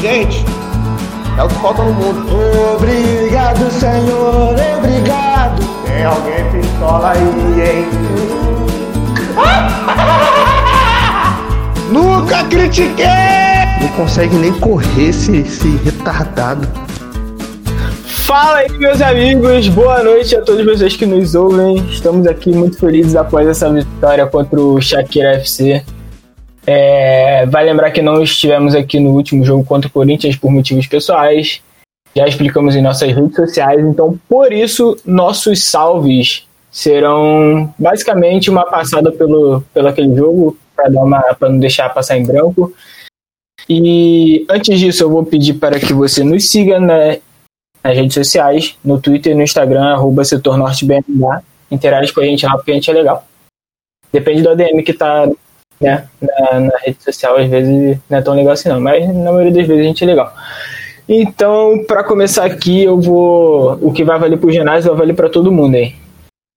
Gente, é o que falta no mundo. Obrigado, Senhor, obrigado. Tem alguém pistola aí, hein? Nunca critiquei! Não consegue nem correr esse, esse retardado. Fala aí, meus amigos. Boa noite a todos vocês que nos ouvem. Estamos aqui muito felizes após essa vitória contra o Shakira FC. É, vai lembrar que não estivemos aqui no último jogo contra o Corinthians por motivos pessoais. Já explicamos em nossas redes sociais, então por isso nossos salves serão basicamente uma passada pelo, pelo aquele jogo para não deixar passar em branco. E antes disso, eu vou pedir para que você nos siga na, nas redes sociais, no Twitter e no Instagram, arroba setor. Interage com a gente lá porque a gente é legal. Depende do ADM que tá né, na, na, rede social, às vezes não é tão legal assim não, mas na maioria das vezes a gente é legal. Então, para começar aqui, eu vou. O que vai valer pro Genásio vai valer para todo mundo aí.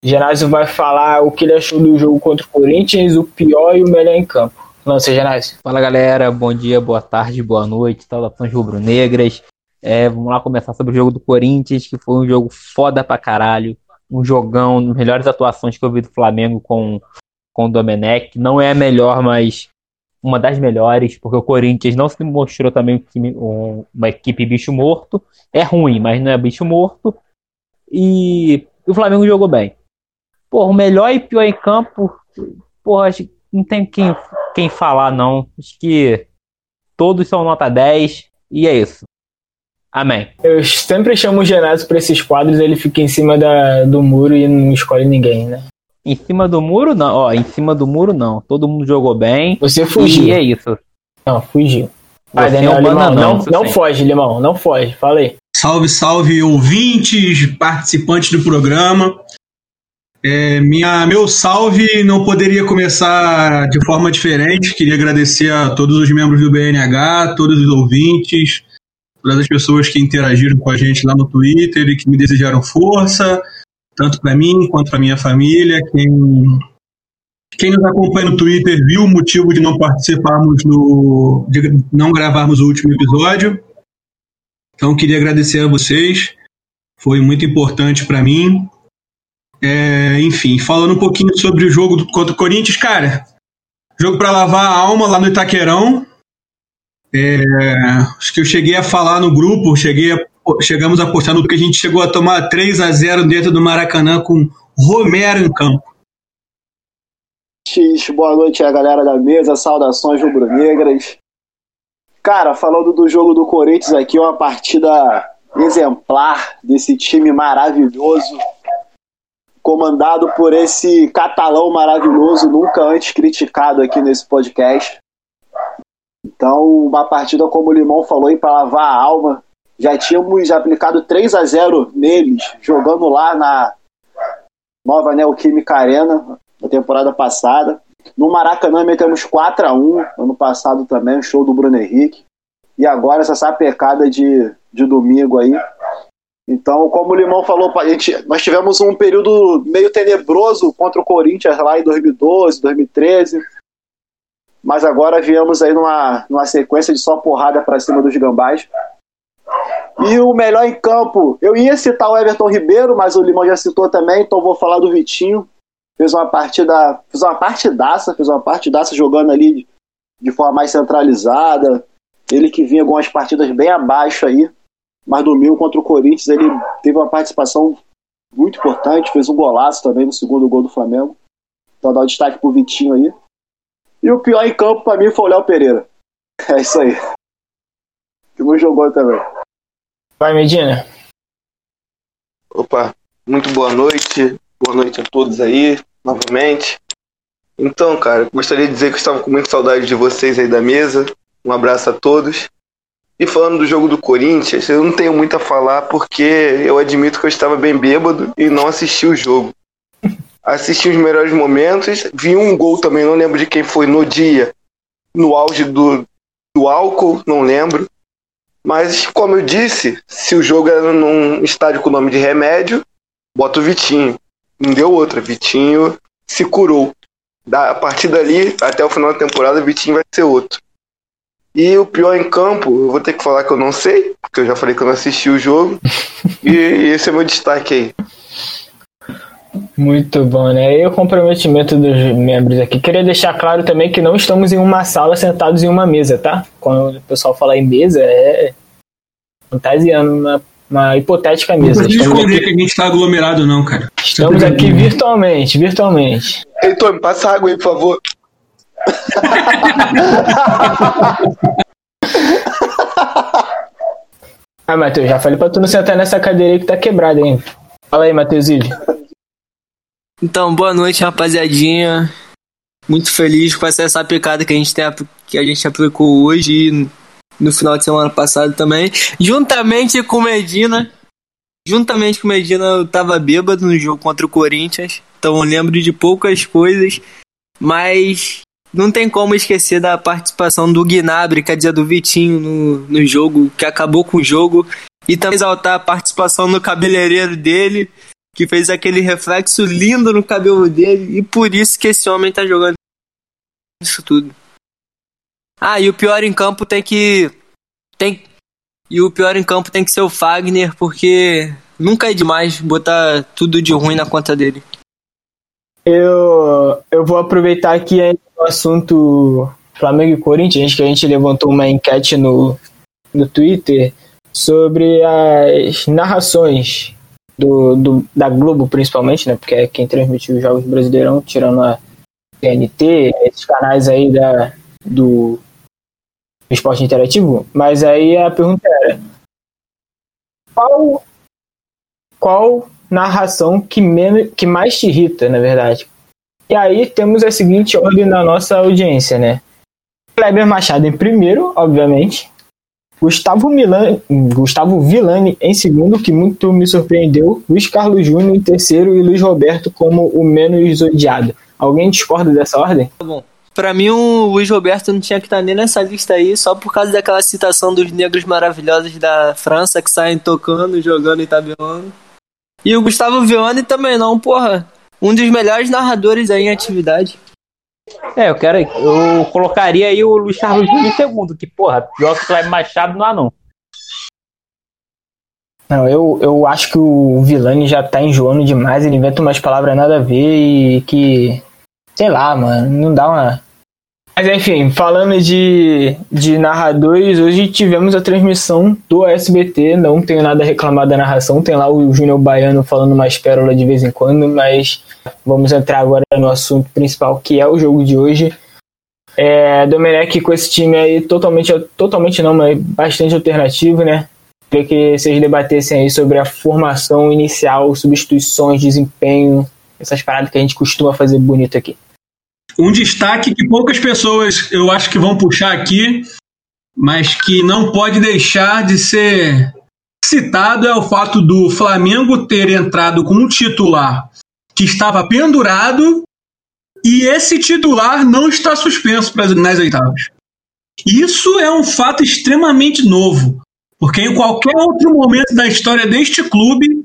Genásio vai falar o que ele achou do jogo contra o Corinthians, o pior e o melhor em campo. Lança, Genásio. Fala galera, bom dia, boa tarde, boa noite, saudações rubro-negras. É, vamos lá começar sobre o jogo do Corinthians, que foi um jogo foda pra caralho. Um jogão, melhores atuações que eu vi do Flamengo com com o Domenech. Não é a melhor, mas uma das melhores, porque o Corinthians não se mostrou também uma equipe bicho morto. É ruim, mas não é bicho morto. E o Flamengo jogou bem. Porra, o melhor e pior em campo, porra, acho que não tem quem, quem falar, não. Acho que todos são nota 10 e é isso. Amém. Eu sempre chamo o Genásio para esses quadros, ele fica em cima da, do muro e não escolhe ninguém, né? Em cima do muro, não. Ó, em cima do muro, não. Todo mundo jogou bem. Você fugiu. E é isso. Não, fugiu. Vai, Daniel, é um Limão, não, não foge, Limão, não foge. Falei. Salve, salve, ouvintes, participantes do programa. É, minha, meu salve não poderia começar de forma diferente. Queria agradecer a todos os membros do BNH, todos os ouvintes, todas as pessoas que interagiram com a gente lá no Twitter e que me desejaram força tanto para mim quanto para minha família. Quem, quem nos acompanha no Twitter viu o motivo de não participarmos no, de não gravarmos o último episódio. Então queria agradecer a vocês, foi muito importante para mim. É, enfim, falando um pouquinho sobre o jogo contra o Corinthians, cara, jogo para lavar a alma lá no Itaquerão. É, acho que eu cheguei a falar no grupo, cheguei a chegamos a postar no que a gente chegou a tomar 3 a 0 dentro do Maracanã com Romero em campo. X, boa noite a galera da mesa, saudações rubro-negras. Cara, falando do jogo do Corinthians aqui, uma partida exemplar desse time maravilhoso, comandado por esse catalão maravilhoso, nunca antes criticado aqui nesse podcast. Então, uma partida, como o Limão falou, para lavar a alma, já tínhamos aplicado 3 a 0 neles, jogando lá na nova Neoquímica Arena, na temporada passada. No Maracanã metemos 4 a 1 ano passado também, show do Bruno Henrique. E agora essa sapecada de, de domingo aí. Então, como o Limão falou, a gente, nós tivemos um período meio tenebroso contra o Corinthians lá em 2012, 2013. Mas agora viemos aí numa, numa sequência de só porrada para cima dos gambás. E o melhor em campo, eu ia citar o Everton Ribeiro, mas o Limão já citou também, então vou falar do Vitinho. Fez uma partida, fez uma partidaça, fez uma partidaça jogando ali de forma mais centralizada. Ele que vinha algumas partidas bem abaixo aí, mas domingo contra o Corinthians ele teve uma participação muito importante, fez um golaço também no segundo gol do Flamengo. Então dá um destaque pro Vitinho aí. E o pior em campo para mim foi o Léo Pereira. É isso aí. Que não jogou também. Vai, Medina. Opa, muito boa noite. Boa noite a todos aí, novamente. Então, cara, gostaria de dizer que estava com muita saudade de vocês aí da mesa. Um abraço a todos. E falando do jogo do Corinthians, eu não tenho muito a falar porque eu admito que eu estava bem bêbado e não assisti o jogo. Assisti os melhores momentos, vi um gol também, não lembro de quem foi no dia, no auge do, do álcool, não lembro. Mas, como eu disse, se o jogo era num estádio com o nome de remédio, bota o Vitinho. Não deu outra. Vitinho se curou. Da, a partir dali, até o final da temporada, o Vitinho vai ser outro. E o pior em campo, eu vou ter que falar que eu não sei, porque eu já falei que eu não assisti o jogo. e esse é meu destaque aí. Muito bom, né? E o comprometimento dos membros aqui. Queria deixar claro também que não estamos em uma sala sentados em uma mesa, tá? Quando o pessoal fala em mesa, é fantasiando uma, uma hipotética mesa. Não precisa Estamos esconder aqui, que a gente tá aglomerado, não, cara. estamos aqui virtualmente, virtualmente. Heitor, me passa água aí, por favor. Ah, Matheus, já falei pra tu não sentar nessa cadeira aí que tá quebrada, hein? Fala aí, Matheus Ilho. Então, boa noite, rapaziadinha. Muito feliz com essa, picada que a gente tem que a gente aplicou hoje e no final de semana passado também, juntamente com Medina. Juntamente com Medina, eu tava bêbado no jogo contra o Corinthians, então eu lembro de poucas coisas, mas não tem como esquecer da participação do Gnabry, quer dizer, do Vitinho no, no jogo, que acabou com o jogo, e também exaltar a participação do cabeleireiro dele, que fez aquele reflexo lindo no cabelo dele e por isso que esse homem tá jogando isso tudo. Ah, e o pior em campo tem que tem e o pior em campo tem que ser o Fagner porque nunca é demais botar tudo de ruim na conta dele. Eu, eu vou aproveitar aqui o assunto Flamengo e Corinthians, que a gente levantou uma enquete no, no Twitter sobre as narrações do, do, da Globo, principalmente, né? Porque é quem transmitiu os Jogos Brasileirão, tirando a TNT, esses canais aí da, do esporte interativo. Mas aí a pergunta era: qual, qual narração que, menos, que mais te irrita, na verdade? E aí temos a seguinte ordem na nossa audiência, né? Kleber Machado em primeiro, obviamente. Gustavo, Milan, Gustavo Villani em segundo, que muito me surpreendeu. Luiz Carlos Júnior em terceiro e Luiz Roberto como o menos odiado. Alguém discorda dessa ordem? Pra mim o Luiz Roberto não tinha que estar nem nessa lista aí, só por causa daquela citação dos negros maravilhosos da França que saem tocando, jogando e tabelando. E o Gustavo Vianney também não, porra. Um dos melhores narradores aí em atividade. É, eu quero. Eu colocaria aí o Luiz Carlos Júnior em segundo, que, porra, pior que o Cleber Machado não há, não. Não, eu, eu acho que o Villani já tá enjoando demais, ele inventa umas palavras nada a ver e que. Sei lá, mano, não dá uma. Mas enfim, falando de, de narradores, hoje tivemos a transmissão do SBT, não tenho nada a reclamar da narração, tem lá o Júnior Baiano falando mais pérola de vez em quando, mas vamos entrar agora no assunto principal, que é o jogo de hoje. É, Domenech com esse time aí totalmente, totalmente não, mas bastante alternativo, né? Queria que vocês debatessem aí sobre a formação inicial, substituições, desempenho, essas paradas que a gente costuma fazer bonito aqui. Um destaque que poucas pessoas eu acho que vão puxar aqui, mas que não pode deixar de ser citado é o fato do Flamengo ter entrado com um titular que estava pendurado e esse titular não está suspenso nas oitavas. Isso é um fato extremamente novo, porque em qualquer outro momento da história deste clube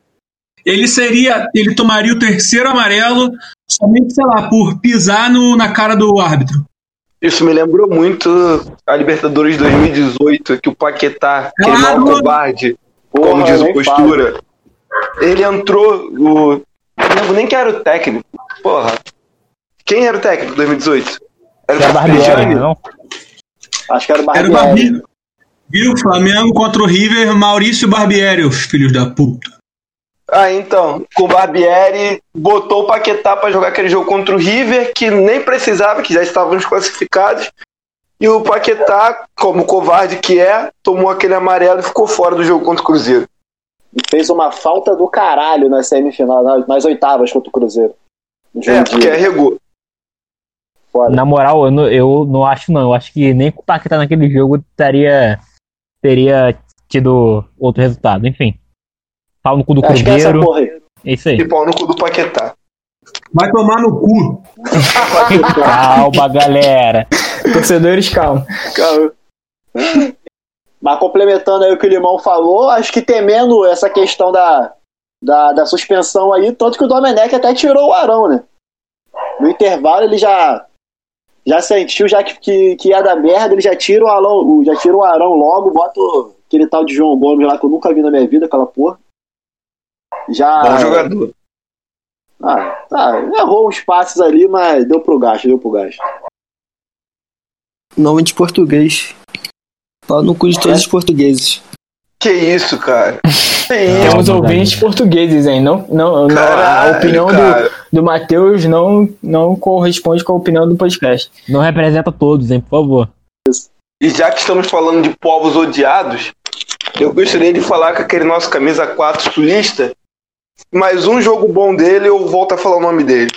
ele seria, ele tomaria o terceiro amarelo somente, sei lá, por pisar no, na cara do árbitro. Isso me lembrou muito a Libertadores de 2018, que o Paquetá, que ele não é um Claro. covarde, Porra, como diz o Postura, ele entrou, o... eu não lembro nem quem era o técnico. Porra, quem era o técnico de 2018? Era É o Barbieri, não? Acho que era o Era o Barbieri. Barbieri. Viu? Flamengo contra o River, Maurício Barbieri, os filhos da puta. Ah, então, com o Barbieri, botou o Paquetá pra jogar aquele jogo contra o River, que nem precisava, que já estávamos classificados. E o Paquetá, como covarde que é, tomou aquele amarelo e ficou fora do jogo contra o Cruzeiro. E fez uma falta do caralho na semifinal, na- nas oitavas contra o Cruzeiro. É, porque arregou. Foda. Na moral, eu não, eu não acho, não. Eu acho que nem com o Paquetá naquele jogo teria, teria tido outro resultado. Enfim. Pau no cu do Acho que é essa Cruzeiro. porra aí. É isso aí. E pau no cu do Paquetá. Vai tomar no cu. Calma, galera. Torcedores, calma. Cara. Mas complementando aí o que o Limão falou, acho que temendo essa questão da, da, da suspensão aí, tanto que o Domenech até tirou o Arão, né? No intervalo ele já já sentiu já que, que, que ia dar merda, ele já tira o Arão, já tira o Arão logo, bota o- aquele tal de João Gomes lá que eu nunca vi na minha vida, aquela porra. Já. Bom jogador. Ah, tá, errou uns passes ali, mas deu pro gasto, deu pro gasto. Nome de português. Pau no cu de todos os portugueses. Que isso, cara? Que? Temos ouvintes portugueses, hein? Não, não, não, a Caralho, opinião do, cara. do Matheus não, não corresponde com a opinião do podcast. Não representa todos, hein, por favor. E já que estamos falando de povos odiados, eu gostaria de falar que aquele nosso camisa 4 sulista, mais um jogo bom dele, eu volto a falar o nome dele.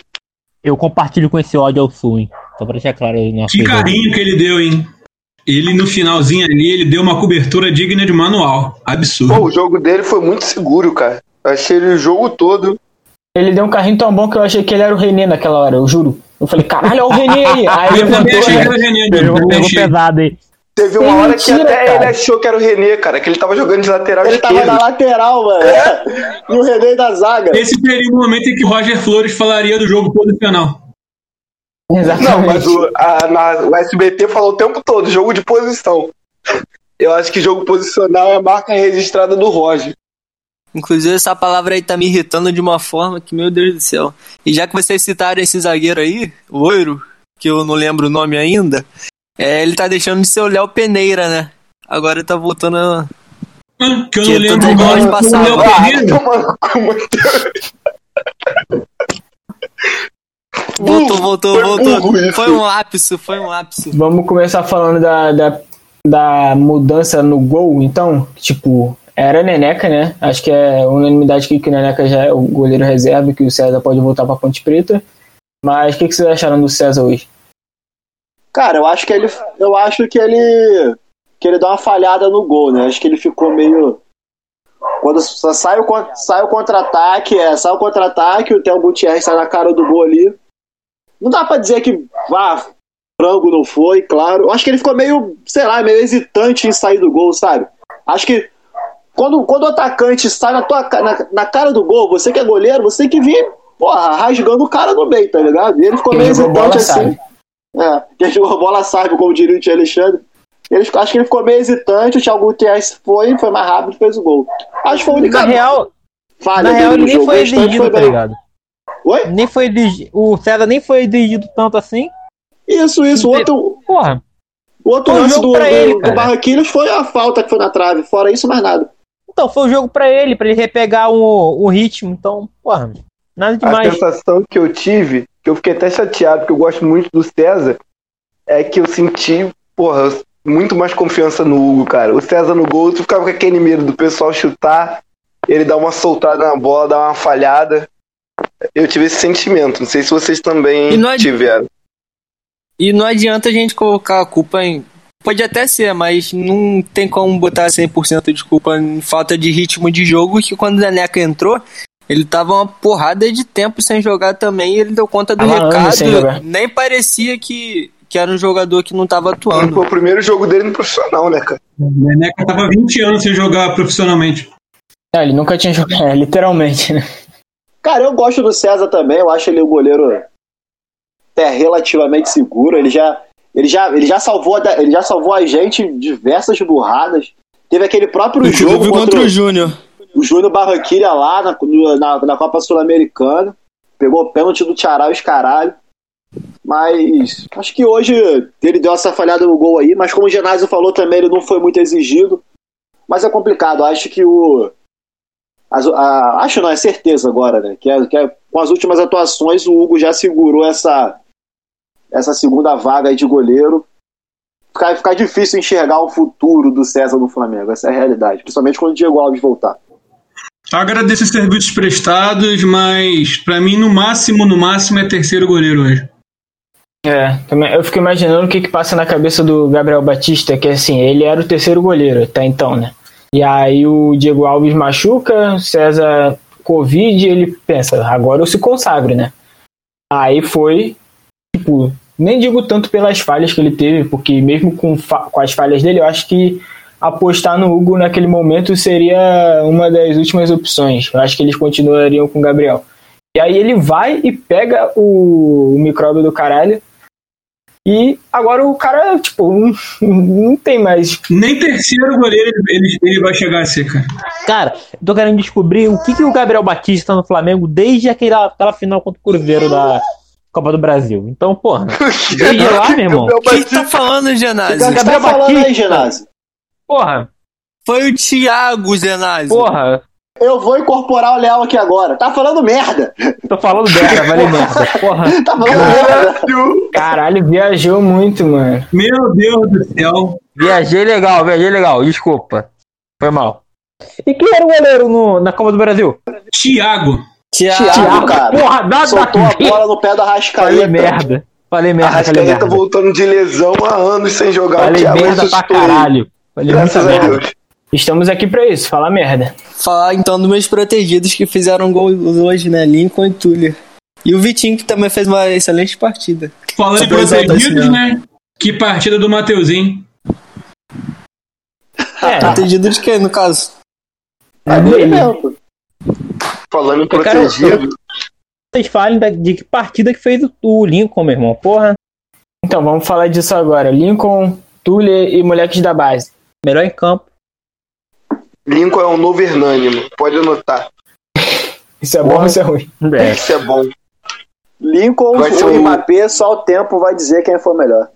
Eu compartilho com esse ódio ao sul, hein. Só pra deixar claro aí nosso Que carinho que ele deu, hein? Ele no finalzinho ali, ele deu uma cobertura digna de manual. Absurdo. Pô, o jogo dele foi muito seguro, cara. Eu achei ele o jogo todo. Ele deu um carrinho tão bom que eu achei que ele era o René naquela hora, eu juro. Eu falei, caralho, olha o René aí. Aí eu também levantou, achei que né? era o René, Pegou, pesado, hein. Teve uma É hora mentira, que até cara. ele achou que era o René, cara, que ele tava jogando de lateral Ele tava esquerdo. na lateral, mano. E o René da zaga. Esse seria o momento em que Roger Flores falaria do jogo posicional. Exatamente. Não, mas o, a, na- o SBT falou o tempo todo, jogo de posição. Eu acho que jogo posicional é a marca registrada do Roger. Inclusive, essa palavra aí tá me irritando de uma forma que, meu Deus do céu. E já que vocês citaram esse zagueiro aí, loiro, que eu não lembro o nome ainda, é, ele tá deixando de ser o Léo Peneira, né? Agora tá voltando a. Que eu Que não lembro o nome. nós O passava. Léo Matheus. Voltou, voltou, Foi voltou. Foi um ápice, foi um ápice. Vamos começar falando da, da, da mudança no gol, então. Tipo, era Neneca, né? Acho que é unanimidade aqui que o Neneca já é o goleiro reserva, que o César pode voltar pra Ponte Preta. Mas o que, que vocês acharam do César hoje? Cara, eu acho que ele. Eu acho que ele. Que ele dá uma falhada no gol, né? Acho que ele ficou meio. Quando sai o, sai o contra-ataque, é, sai o contra-ataque, o Theo Gutierrez sai na cara do gol ali. Não dá pra dizer que. Ah, frango não foi, claro. Eu acho que ele ficou meio, sei lá, meio hesitante em sair do gol, sabe? Acho que. Quando, quando o atacante sai na, tua, na, na cara do gol, você que é goleiro, você tem que vir, porra, rasgando o cara no meio, tá ligado? E ele ficou meio jogou bola hesitante assim. sabe. É, quem jogou bola sabe, como diria o tio Alexandre. Ele, acho que ele ficou meio hesitante, o Thiago Gutierrez foi, foi mais rápido e fez o gol. Acho que foi a única Na real, falha na real ele nem jogo. foi O exigido, foi tá ligado? Oi? Nem foi exigi- O César nem foi exigido tanto assim. Isso, isso. O outro, Porra, o outro Foi um lance do, do, ele, do. Barranquilhas foi a falta que foi na trave. Fora isso, mais nada. então foi o jogo pra ele, pra ele repegar o, o ritmo. Então, porra, nada A demais. sensação que eu tive, que eu fiquei até chateado, porque eu gosto muito do César, é que eu senti, porra, muito mais confiança no Hugo, cara. O César no gol, tu ficava com aquele medo do pessoal chutar, ele dar uma soltada na bola, dar uma falhada. Eu tive esse sentimento, não sei se vocês também de- tiveram. E não adianta a gente colocar a culpa em. Pode até ser, mas não tem como botar 100% de culpa em falta de ritmo de jogo. Que quando o Neneca entrou, ele tava uma porrada de tempo sem jogar também. E ele deu conta do Tava recado. Nem parecia que, que era um jogador que não tava Foi atuando. o primeiro jogo dele no profissional, né, cara? O Neneca tava 20 anos sem jogar profissionalmente. É, ele nunca tinha jogado, é, literalmente, né? Cara, eu gosto do César também. Eu acho ele um goleiro até relativamente seguro. Ele já, ele já, ele já salvou, ele já salvou a gente em diversas burradas. Teve aquele próprio jogo Inclusive contra, contra o Júnior. O Júnior Barranquilha lá na, na, na Copa Sul-Americana. Pegou o pênalti do Tchará e os caralho. Mas acho que hoje ele deu essa falhada no gol aí, mas como o Genásio falou também, ele não foi muito exigido. Mas é complicado, acho que o. as- a- acho não, é certeza agora, né? Que, é, que é- com as últimas atuações o Hugo já segurou essa, essa segunda vaga aí de goleiro. Ficar, ficar difícil enxergar o futuro do César no Flamengo, essa é a realidade. Principalmente quando o Diego Alves voltar. Agradeço os serviços prestados, mas pra mim, no máximo, no máximo, é terceiro goleiro hoje. É, também, eu fico imaginando o que, que passa na cabeça do Gabriel Batista, que assim, ele era o terceiro goleiro até então, né? E aí o Diego Alves machuca, César Covid, ele pensa, agora eu se consagro, né? Aí foi, tipo, nem digo tanto pelas falhas que ele teve, porque mesmo com, com as falhas dele, eu acho que apostar no Hugo naquele momento seria uma das últimas opções. Eu acho que eles continuariam com o Gabriel. E aí ele vai e pega o, o micróbio do caralho E agora o cara, tipo, não, não tem mais. Nem terceiro goleiro ele, ele vai chegar a ser, cara. Cara, eu tô querendo descobrir o que, que o Gabriel Batista tá no Flamengo desde aquela, aquela final contra o Cruzeiro da Copa do Brasil. Então, porra, desde lá, meu irmão. O que tá falando, Genásio? O que você tá Gabriel falando aí, Batista. Genásio? Porra, Foi o Thiago, Genásio. porra. Eu vou incorporar o Leal aqui agora. Tá falando merda. Tô falando merda, vale merda. Porra. Tá falando merda. Caralho, viajou muito, mano. Meu Deus do céu. Viajei legal, viajei legal. Desculpa. Foi mal. E quem era o goleiro no- na Copa do Brasil? Thiago. Thiago. Thiago, cara. Porra, nada Soltou a bola no pé da Falei Rascaeta. merda. Falei A merda, falei Rascaeta merda. voltando de lesão há anos sem jogar. o Falei Thiago merda pra ressuscitou caralho. Falei Graças a merda. Deus. Estamos aqui pra isso, falar merda. Falar então dos meus protegidos que fizeram gol hoje, né? Lincoln e Tuller. E o Vitinho, que também fez uma excelente partida. Falando em protegidos, esse né? Que partida do Mateuzinho. É, Protegido de quem, no caso? É dele mesmo. Falando em protegido. Vocês falem de que partida que fez o, o Lincoln, meu irmão. Porra, então vamos falar disso agora. Lincoln, Tuller e moleques da base. Melhor em campo. Lincoln é um novo Hernani, mano. Pode anotar. Isso é bom ou isso é ruim? É. Isso é bom. Lincoln Vai ser ou o- Mbappé, só o tempo vai dizer quem foi melhor.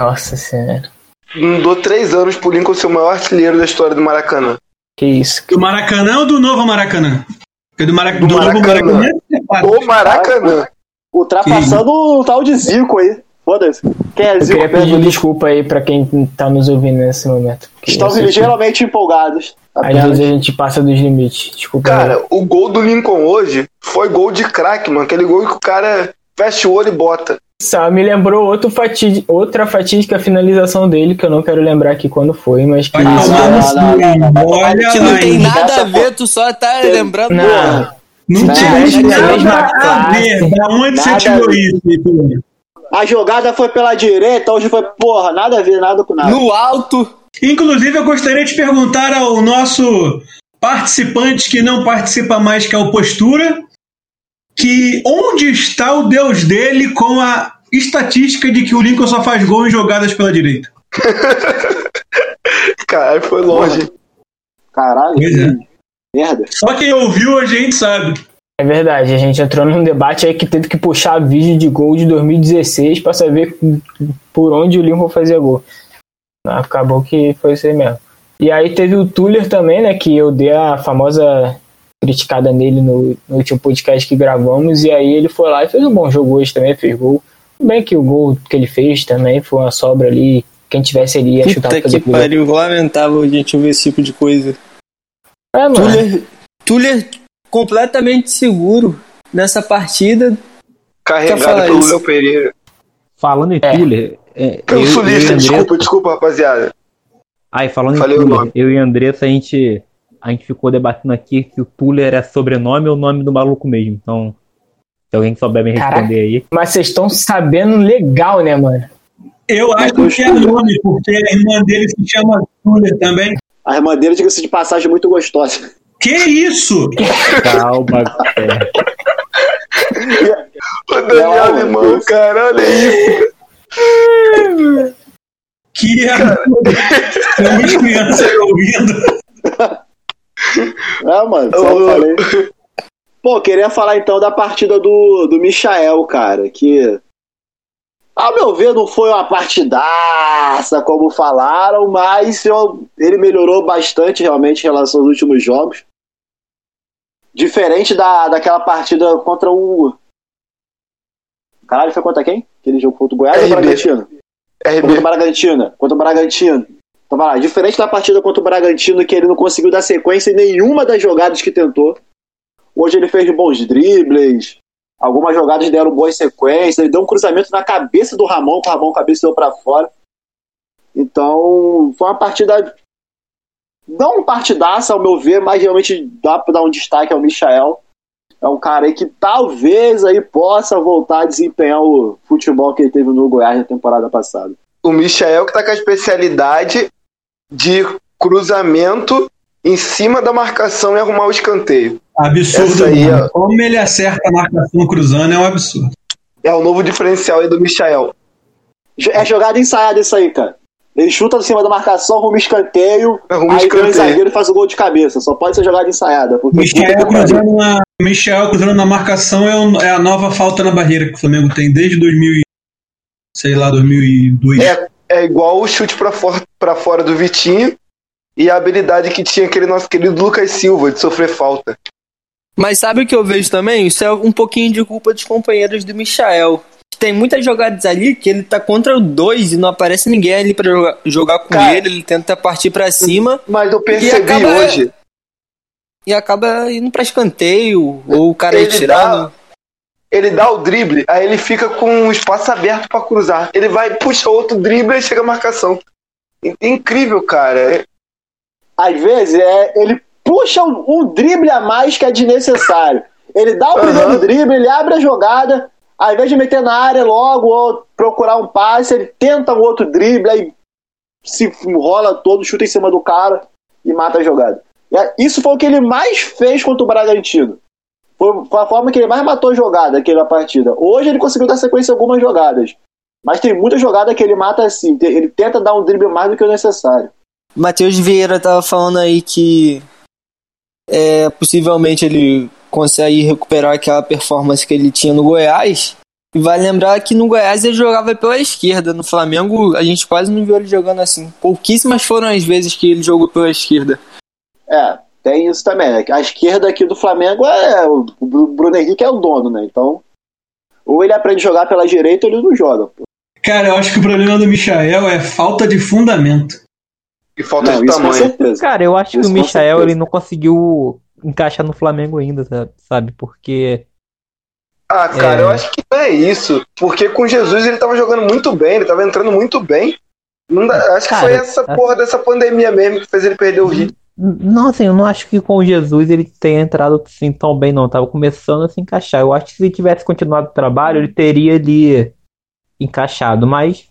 Nossa senhora. Não dou três anos pro Lincoln ser o maior artilheiro da história do Maracanã. Que isso. Do Maracanã ou do novo Maracanã? Porque do, Mara... do, Do novo Maracanã. Maracanã é. O Maracanã. Ultrapassando o tal de Zico aí. Foda-se. Quem é Eu queria pedir desculpa aí pra quem tá nos ouvindo nesse momento. Estão geralmente empolgados. Às vezes a gente passa dos limites. Desculpa. aí. Cara, o gol do Lincoln hoje foi gol de craque, mano. Aquele gol que o cara fecha o olho e bota. Só me lembrou outro fatí- outra fatídica finalização dele, que eu não quero lembrar aqui quando foi, mas que. Ah, tomar não, no não, não, não, hein? não. Olha Que lá, não tem nada a ver, tu só tá lembrando. Não, Não Não, tinha é nada a ver. Da onde você tirou isso? A jogada foi pela direita, hoje foi, porra, nada a ver, nada com nada. No alto. Inclusive, eu gostaria de perguntar ao nosso participante que não participa mais, que é o Postura, que onde está o Deus dele com a estatística de que o Lincoln só faz gol em jogadas pela direita? Cara, foi longe. Caralho, é. que merda. Só quem ouviu a gente sabe. É verdade, a gente entrou num debate aí que teve que puxar vídeo de gol de 2016 pra saber por onde o Lincoln fazia gol. Acabou que foi isso aí mesmo. E aí teve o Tuller também, né? Que eu dei a famosa criticada nele no, no último podcast que gravamos. E aí ele foi lá e fez um bom jogo hoje também, fez gol. Tudo bem que o gol que ele fez também foi uma sobra ali. Quem tivesse ele ia chutar Puta pra fazer que gol. pariu, lamentável a gente ouvir esse tipo de coisa. É, mano. Tuller, Tuller completamente seguro nessa partida. Carregado pelo isso? Léo Pereira. Falando em É. Tuller. É, Eu, eu- sulista, eu André- desculpa, desculpa, rapaziada. Ai, falando Falei em Tuller, eu e Andressa, a gente, a gente ficou debatendo aqui que o Tuller é sobrenome ou nome do maluco mesmo. Então, se alguém souber me Caraca. responder aí. Mas vocês estão sabendo legal, né, mano? Eu acho que é nome, porque a irmã dele se chama Tuller também. A irmã dele, diga-se de passagem, é muito gostosa. Que isso? Calma. é. O Daniel Não, Alemão, Deus. cara, olha isso. Que absurdo. Temos crianças ouvindo. É, mano, só Ô, falei. Pô, queria falar então da partida do, do Michael, cara, que. Ao meu ver, não foi uma partidaça, como falaram, mas eu- ele melhorou bastante realmente em relação aos últimos jogos. Diferente da, daquela partida contra o. Caralho, foi contra quem? Aquele jogo contra o Goiás ou o RB. Bragantino? Contra o RB. Bragantino. Contra o Bragantino. Então vai lá, diferente da partida contra o Bragantino, que ele não conseguiu dar sequência em nenhuma das jogadas que tentou. Hoje ele fez bons dribles, algumas jogadas deram boas sequências, ele deu um cruzamento na cabeça do Ramon, que o Ramon cabeceou pra fora. Então, foi uma partida. Não um partidaça, ao meu ver, mas realmente dá pra dar um destaque ao Michael. É um cara aí que talvez aí possa voltar a desempenhar o futebol que ele teve no Goiás na temporada passada. O Michael que tá com a especialidade de cruzamento em cima da marcação e arrumar o escanteio. Absurdo. Ó. Como ele acerta a marcação cruzando é um absurdo. É o novo diferencial aí do Michael. É jogada ensaiada isso aí, cara. Ele chuta em cima da marcação, arruma escanteio, Arruma aí vem o escanteio. zagueiro e faz o gol de cabeça. Só pode ser jogada ensaiada. Porque Michel cruzando na, Michel cruzando na marcação é, o- é a nova falta na barreira que o Flamengo tem desde 2000, e- sei lá, 2002. É, é igual o chute pra fora, pra fora do Vitinho e a habilidade que tinha aquele nosso querido Lucas Silva de sofrer falta. Mas sabe o que eu vejo também? Isso é um pouquinho de culpa dos companheiros do Michael. Tem muitas jogadas ali que ele tá contra o dois e não aparece ninguém ali pra jogar, jogar com Cara. ele. Ele tenta partir pra cima Mas eu percebi acaba- hoje, e acaba indo pra escanteio. Ou o cara Ele retirado. ele dá o drible, aí ele fica com o espaço aberto pra cruzar. Ele vai, puxa outro drible e chega a marcação. In- Incrível, cara. Às vezes, é, ele puxa um, um drible a mais que é desnecessário. Ele dá o primeiro drible, ele abre a jogada, ao invés de meter na área logo ou procurar um passe, ele tenta um outro drible, aí se enrola todo, chuta em cima do cara e mata a jogada. Isso foi o que ele mais fez contra o Bragantino. Foi a forma que ele mais matou a jogada aquela partida. Hoje ele conseguiu dar sequência em algumas jogadas. Mas tem muita jogada que ele mata assim. Ele tenta dar um drible mais do que o necessário. Matheus Vieira tava falando aí que é, possivelmente ele consegue recuperar aquela performance que ele tinha no Goiás. E vai lembrar que no Goiás ele jogava pela esquerda. No Flamengo a gente quase não viu ele jogando assim. Pouquíssimas foram as vezes que ele jogou pela esquerda. É, tem isso também. né? A esquerda aqui do Flamengo é. O Bruno Henrique é o dono, né? Então. Ou ele aprende a jogar pela direita ou ele não joga. pô. Cara, eu acho que o problema do Michael é falta de fundamento. E falta Não, de tamanho. Cara, eu acho que Isso o com Michael ele não conseguiu encaixar no Flamengo ainda, sa- sabe? Porque Ah, cara, É. eu acho que não é isso. Porque com Jesus ele tava jogando muito bem, ele tava entrando muito bem. Não dá- acho que Cara, foi essa a- porra dessa pandemia mesmo que fez ele perder o ritmo. Não, assim, eu não acho que com Jesus ele tenha entrado assim tão bem, não. Tava começando a se encaixar. Eu acho que se ele tivesse continuado o trabalho, ele teria ali encaixado, mas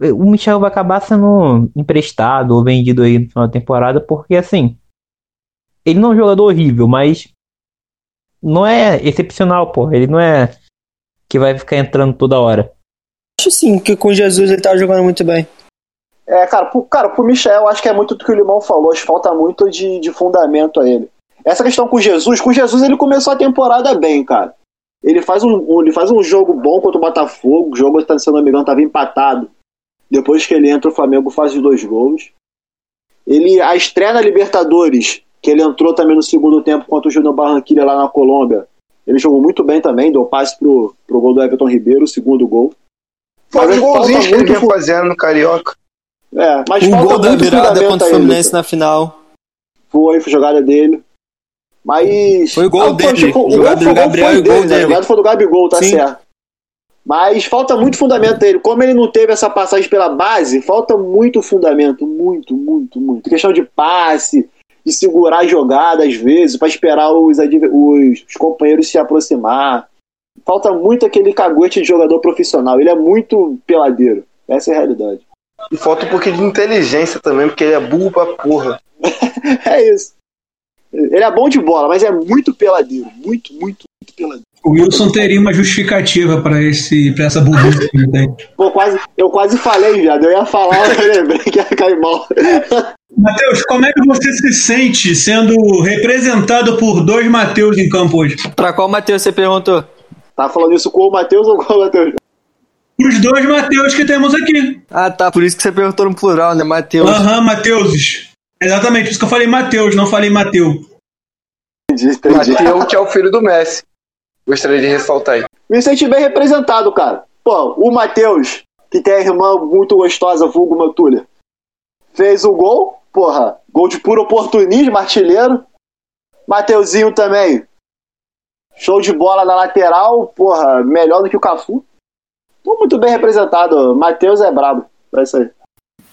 eh, o Michel vai acabar sendo emprestado ou vendido aí no final da temporada, porque assim, ele não é um jogador horrível, mas não é excepcional, pô. Ele não é que vai ficar entrando toda hora. Acho sim que com Jesus ele tava jogando muito bem. É, cara, pro, cara, pro Michel, eu acho que é muito do que o Limão falou. acho que Falta muito de, de fundamento a ele. Essa questão com o Jesus, com o Jesus ele começou a temporada bem, cara. Ele faz um, ele faz um jogo bom contra o Botafogo. O jogo, se não me engano, estava empatado. Depois que ele entra, o Flamengo faz os dois gols. Ele, a estreia na Libertadores, que ele entrou também no segundo tempo contra o Júnior Barranquilla lá na Colômbia. Ele jogou muito bem também, deu passe pro, pro gol do Everton Ribeiro, o segundo gol. Faz Mas um golzinho que ele muito vinha fazendo no Carioca. É, mas o falta gol da muito virada fundamento contra o a ele, Fluminense na final. Foi, foi jogada dele. Mas. Foi gol dele. o Jogada gol do Gabriel foi e gol dele, né? dele. A jogada foi do Gabigol, tá Sim. certo. Mas falta muito fundamento dele. Como ele não teve essa passagem pela base, falta muito fundamento. Muito, muito, muito. Questão de passe, de segurar a jogada às vezes, pra esperar os, os, os companheiros se aproximar. Falta muito aquele caguete de jogador profissional. Ele é muito peladeiro. Essa é a realidade. E falta um pouquinho de inteligência também, porque ele é burro pra porra. É isso. Ele é bom de bola, mas é muito peladeiro. Muito, muito, peladeiro. O Wilson teria uma justificativa para esse para essa burrice que ele tem. Pô, quase, eu quase falei, viado. Eu ia falar, eu lembrei que ia cair mal. Matheus, como é que você se sente sendo representado por dois Matheus em campo hoje? Pra qual Matheus você perguntou? Tá falando isso com o Matheus ou com o Matheus? Os dois Matheus que temos aqui. Ah, tá. Por isso que você perguntou no plural, né? Matheus. Aham, Mateuses. Exatamente, por isso que eu falei Matheus, não falei Mateu. Entendi, entendi. Mateus, que é o filho do Messi. Gostaria de ressaltar aí. Me senti bem representado, cara. Pô, o Matheus, que tem a irmã muito gostosa, vulgo Matulha, fez o gol, porra, gol de puro oportunismo, artilheiro. Mateuzinho também, show de bola na lateral, porra, melhor do que o Cafu. Tô muito bem representado, Matheus é brabo, é isso aí.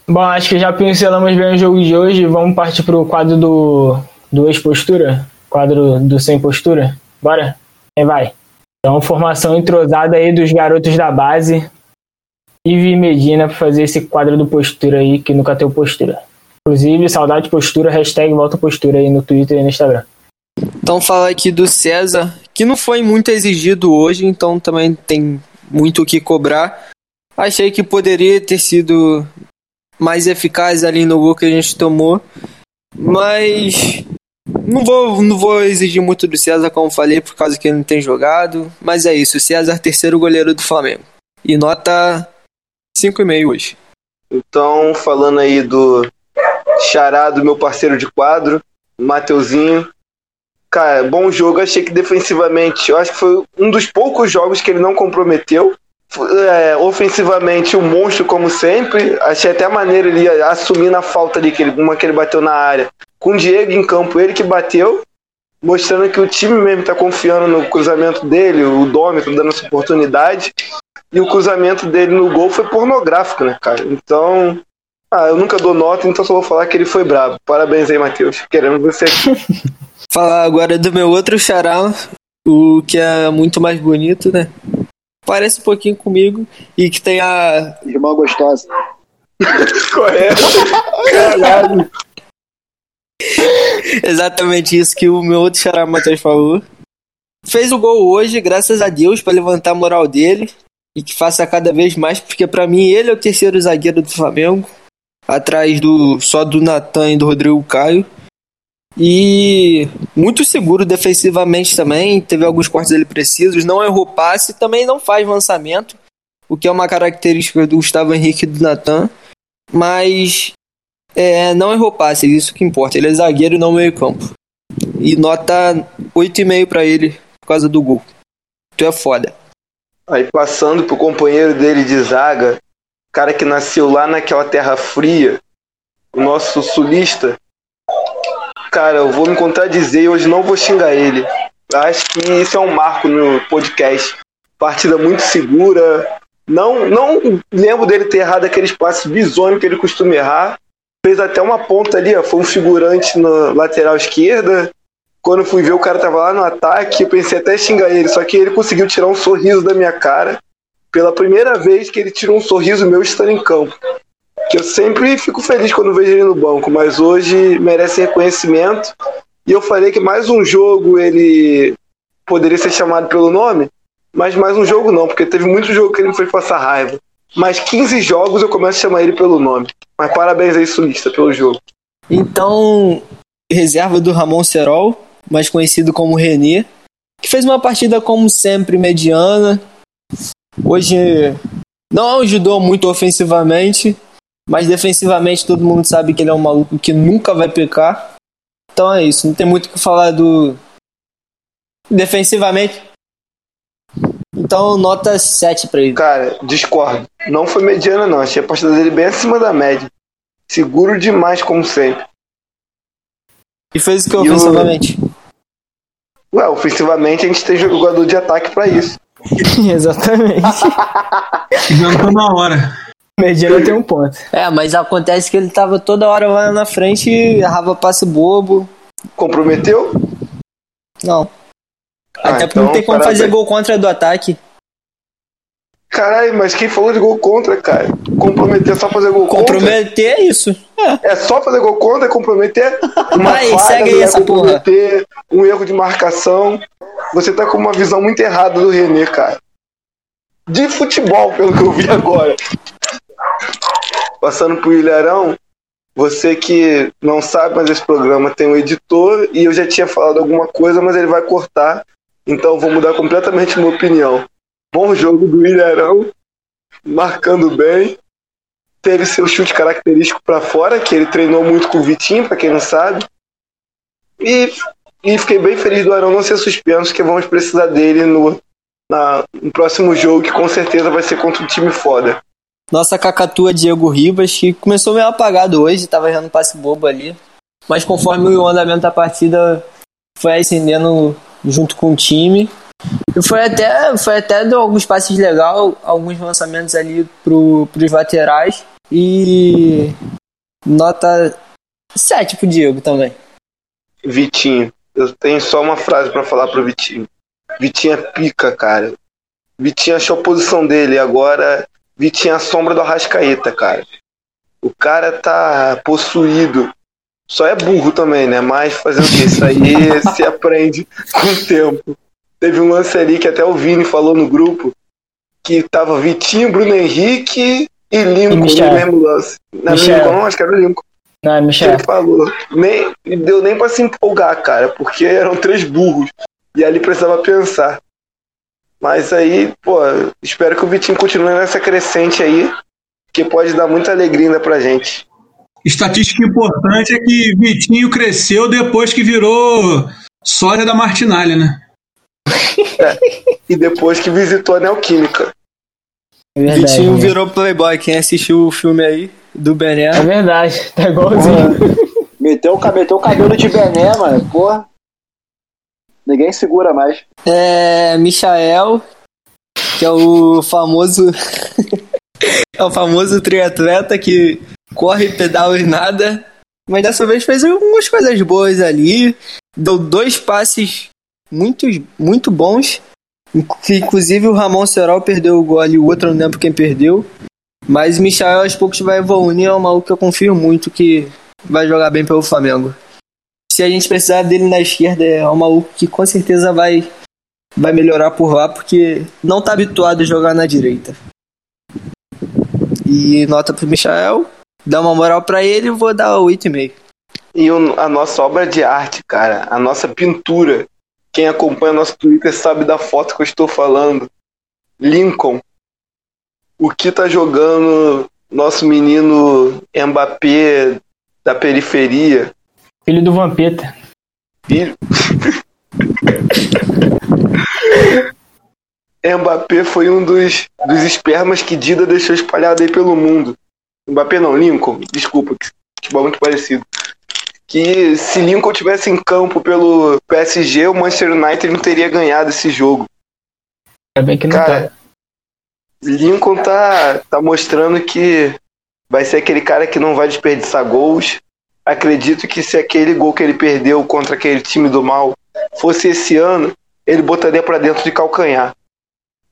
Bom, acho que já pincelamos bem o jogo de hoje. Vamos partir pro quadro do, do ex-postura? Quadro do sem postura? Bora? Quem vai? Então, formação entrosada aí dos garotos da base. Ive Medina pra fazer esse quadro do postura aí, que nunca teve postura. Inclusive, saudade de postura, hashtag volta postura aí no Twitter e no Instagram. Então fala aqui do César, que não foi muito exigido hoje, então também tem muito o que cobrar. Achei que poderia ter sido mais eficaz ali no gol que a gente tomou, mas não vou, não vou exigir muito do César, como falei, por causa que ele não tem jogado. Mas é isso, César, terceiro goleiro do Flamengo. E nota 5,5 hoje. Então, falando aí do xará do meu parceiro de quadro, Mateuzinho. Cara, bom jogo. Achei que defensivamente, eu acho que foi um dos poucos jogos que ele não comprometeu. É, ofensivamente, um monstro como sempre. Achei até a maneira ele assumir na falta ali, que ele, uma que ele bateu na área. Com o Diego em campo, ele que bateu, mostrando que o time mesmo está confiando no cruzamento dele, o Dômetro dando essa oportunidade. E o cruzamento dele no gol foi pornográfico, né, cara? Então, ah, eu nunca dou nota, então só vou falar que ele foi brabo. Parabéns aí, Matheus. Queremos você aqui. Falar agora do meu outro xará, o que é muito mais bonito, né? Parece um pouquinho comigo e que tem a. Irmã gostosa. Correto. Caralho. Exatamente isso que o meu outro xará Matheus falou. Fez o gol hoje, graças a Deus, para levantar a moral dele e que faça cada vez mais, porque para mim ele é o terceiro zagueiro do Flamengo, atrás do só do Natan e do Rodrigo Caio. E muito seguro defensivamente também, teve alguns cortes ele precisos, não errou passe, também não faz lançamento, o que é uma característica do Gustavo Henrique e do Natan, mas é, não errou passe, isso que importa, ele é zagueiro não meio campo. E nota 8,5 para ele por causa do gol. Tu é foda. Aí passando pro companheiro dele de zaga, cara que nasceu lá naquela terra fria, o nosso sulista. Cara, eu vou me contradizer e hoje não vou xingar ele. Acho que isso é um marco no podcast. Partida muito segura. Não, não lembro dele ter errado aquele espaço bizonho que ele costuma errar. Fez até uma ponta ali, ó, foi um figurante na lateral esquerda. Quando fui ver, o cara tava lá no ataque, eu pensei até xingar ele, só que ele conseguiu tirar um sorriso da minha cara. Pela primeira vez que ele tirou um sorriso meu estando em campo. Que eu sempre fico feliz quando vejo ele no banco, mas hoje merece reconhecimento. E eu falei que mais um jogo ele poderia ser chamado pelo nome, mas mais um jogo não, porque teve muito jogo que ele me fez passar raiva. Mas 15 jogos eu começo a chamar ele pelo nome. Mas parabéns aí, Sulista, pelo jogo. Então, reserva do Ramon Serol, mais conhecido como René, que fez uma partida como sempre mediana. Hoje não ajudou muito ofensivamente, mas defensivamente todo mundo sabe que ele é um maluco que nunca vai pecar. Então é isso, não tem muito o que falar do defensivamente. Então nota 7 para ele. Cara, discordo. Não foi mediana não, achei a partida dele bem acima da média. Seguro demais como sempre. E fez o que E o- ofensivamente? Ué, ofensivamente a gente tem jogador de ataque pra isso. Exatamente. Jantou na hora. Mediana tem um ponto. É, mas acontece que ele tava toda hora lá na frente e errava passe bobo. Comprometeu? Não. Ah, Até porque então, não tem como fazer gol contra do ataque. Caralho, mas quem falou de gol contra, cara? Comprometer é só fazer gol contra? Comprometer é isso. É. É só fazer gol contra, é comprometer uma Vai, falha, segue aí é essa porra. comprometer um erro de marcação. Você tá com uma visão muito errada do René, cara. De futebol, pelo que eu vi agora. Passando pro Ilharão, você que não sabe, mas esse programa tem um editor e eu já tinha falado alguma coisa, mas ele vai cortar. Então vou mudar completamente minha opinião. Bom jogo do Ilharão, marcando bem. Teve seu chute característico para fora, que ele treinou muito com o Vitinho, para quem não sabe. E, e fiquei bem feliz do Arão não ser suspenso, que vamos precisar dele no, na- no próximo jogo, que com certeza vai ser contra um time foda. Nossa cacatua Diego Ribas, que começou meio apagado hoje, tava errando passe bobo ali. Mas conforme o andamento da partida foi ascendendo junto com o time. E foi até, foi até deu alguns passes legais, alguns lançamentos ali pro, pros laterais. E nota 7 pro Diego também. Vitinho. Eu tenho só uma frase para falar pro Vitinho. Vitinho é pica, cara. Vitinho achou a posição dele. Agora, Vitinho é a sombra do Arrascaeta, cara. O cara tá possuído. Só é burro também, né? Mas fazer o quê? Isso aí se aprende com o tempo. Teve um lance ali que até o Vini falou no grupo. que tava Vitinho, Bruno Henrique e Lincoln E Michel. no mesmo lance. Michel. Lincoln, não, acho que era o Lincoln. Não, é Michel. ele falou. Nem, deu nem pra se empolgar, cara, porque eram três burros. E ali precisava pensar. Mas aí, pô, espero que o Vitinho continue nessa crescente aí, que pode dar muita alegria ainda pra gente. Estatística importante é que Vitinho cresceu depois que virou sósia da Martinalha, né? E depois que visitou a Neoquímica. É verdade, Vitinho né? virou playboy. Quem assistiu o filme aí do Bené. É verdade, tá igualzinho. Meteu, meteu o cabelo de Bené, mano. Porra. Ninguém segura mais. É. Michael, que é o famoso. é o famoso triatleta que corre, pedala e nada. Mas dessa vez fez algumas coisas boas ali. Deu dois passes muito, muito bons. Inclusive o Ramon Serol perdeu o gol ali, o outro não lembro quem perdeu. Mas o Michael aos poucos vai evoluir, é um maluco que eu confio muito que vai jogar bem pelo Flamengo. Se a gente precisar dele na esquerda, é um maluco que com certeza vai, vai melhorar por lá, porque não tá habituado a jogar na direita. E nota pro Michael, dá uma moral pra ele, vou dar 8,5. E o- a nossa obra de arte, cara, a nossa pintura. Quem acompanha nosso Twitter sabe da foto que eu estou falando. Lincoln. O que tá jogando nosso menino Mbappé da periferia? Filho do Vampeta. Filho. Mbappé foi um dos, dos espermas que Dida deixou espalhado aí pelo mundo. Mbappé não, Lincoln, desculpa, que futebol muito parecido. Que se Lincoln tivesse em campo pelo PSG, o Manchester United não teria ganhado esse jogo. Ainda bem que não Cara, tá. Lincoln tá, tá mostrando que vai ser aquele cara que não vai desperdiçar gols. Acredito que se aquele gol que ele perdeu contra aquele time do mal fosse esse ano, ele botaria pra dentro de calcanhar.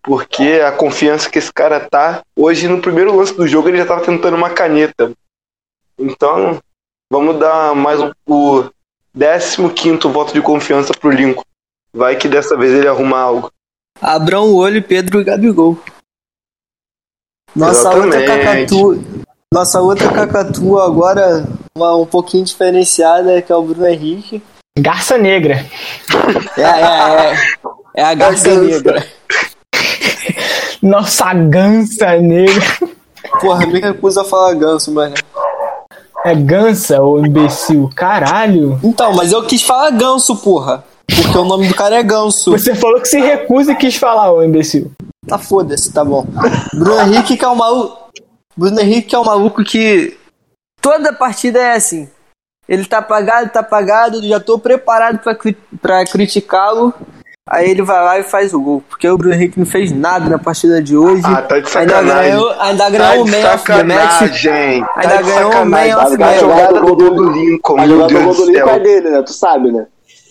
Porque a confiança que esse cara tá. Hoje, no primeiro lance do jogo, ele já tava tentando uma caneta. Então, vamos dar mais um, o 15 voto de confiança pro Lincoln. Vai que dessa vez ele arruma algo. Abram o olho, Pedro e Gabigol. Nossa outra Exatamente. cacatu. Nossa outra cacatua agora, uma um pouquinho diferenciada, que é o Bruno Henrique. Garça Negra. É, é, é. É a Garça Garça. Negra. Nossa gança negra. Porra, me recuso a falar ganso, mano. É gança, ô imbecil. Caralho. Então, mas eu quis falar ganso, porra. Porque o nome do cara é ganso. Você falou que se recusa e quis falar, ô imbecil. Tá foda-se, tá bom. Bruno Henrique que é o maluco. Bruno Henrique que é o maluco que. Toda partida é assim. Ele tá apagado, tá apagado, já tô preparado cri- pra criticá-lo. Aí ele vai lá e faz o gol. Porque o Bruno Henrique não fez nada na partida de hoje. Ah, tá de ainda sacanagem. ganhou, ainda Tá ganhou o de Man of the Match. sacanagem. Tá Ainda ganhou o. Man of the A Match. jogada do Gol do- Lincoln, A meu jogada do Deus gol do do Lincoln é céu. dele, né? Tu sabe, né?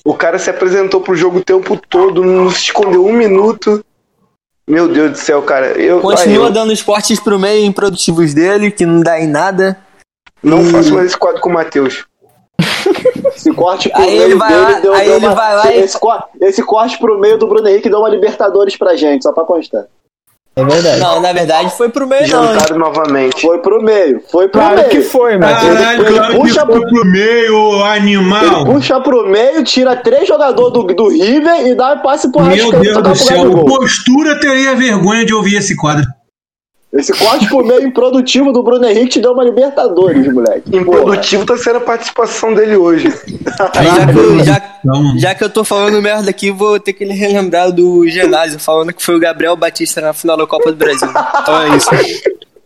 O cara se apresentou pro jogo o tempo todo, não se escondeu um minuto. Meu Deus do céu, cara. Eu, Continua ah, eu dando esportes pro meio improdutivos dele, que não dá em nada. Não E- faço mais esse quadro com o Matheus. Esse corte pro Aí meio ele vai dele lá- deu, aí deu ele uma, vai lá e- esse, cor- esse corte pro meio do Bruno Henrique deu uma Libertadores pra gente, só pra constar. É verdade. Não, na verdade foi pro meio, não. Jantado novamente. Foi pro meio, foi pro Claro meio. que foi, Matheus. Caralho, ele claro que puxa foi pro- pro meio, Ele animal. puxa pro meio, tira três jogadores do, do River e dá um passe pro Meu Deus do céu, postura teria vergonha de ouvir esse quadro. Esse corte pro meio improdutivo do Bruno Henrique te deu uma Libertadores, moleque. Improdutivo tá sendo a participação dele hoje. Aí já, que eu, já, já que eu tô falando merda aqui, vou ter que relembrar do ginásio, falando que foi o Gabriel Batista na final da Copa do Brasil. Então é isso.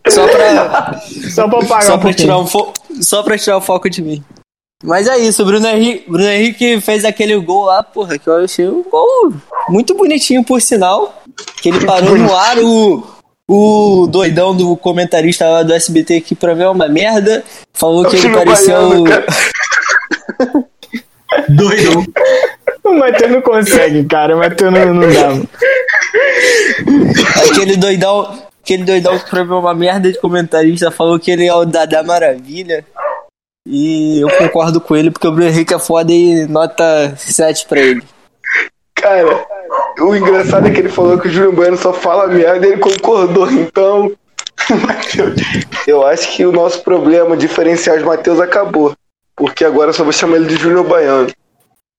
Só pra, Só pra pagar só um pra, tirar, um fo só pra tirar o foco de mim. Mas é isso, o Bruno Henrique, Bruno Henrique fez aquele gol lá, porra, que eu achei um gol muito bonitinho, por sinal. Que ele parou no ar, o, o doidão do comentarista lá do SBT que pra é uma merda. Falou que ele parecia baiano, o. cara. doidão. O Matheus não consegue, cara. O Matheus não, não dá. Aquele doidão, aquele doidão que pra mim é uma merda de comentarista falou que ele é o Dada Maravilha. E eu concordo com ele porque o Bruno Henrique é foda e nota 7 pra ele. Cara, o engraçado é que ele falou que o Júlio Bueno só fala merda e ele concordou. Então, eu acho que o nosso problema diferenciar os Matheus acabou. Porque agora eu só vou chamar ele de Júlio Baiano.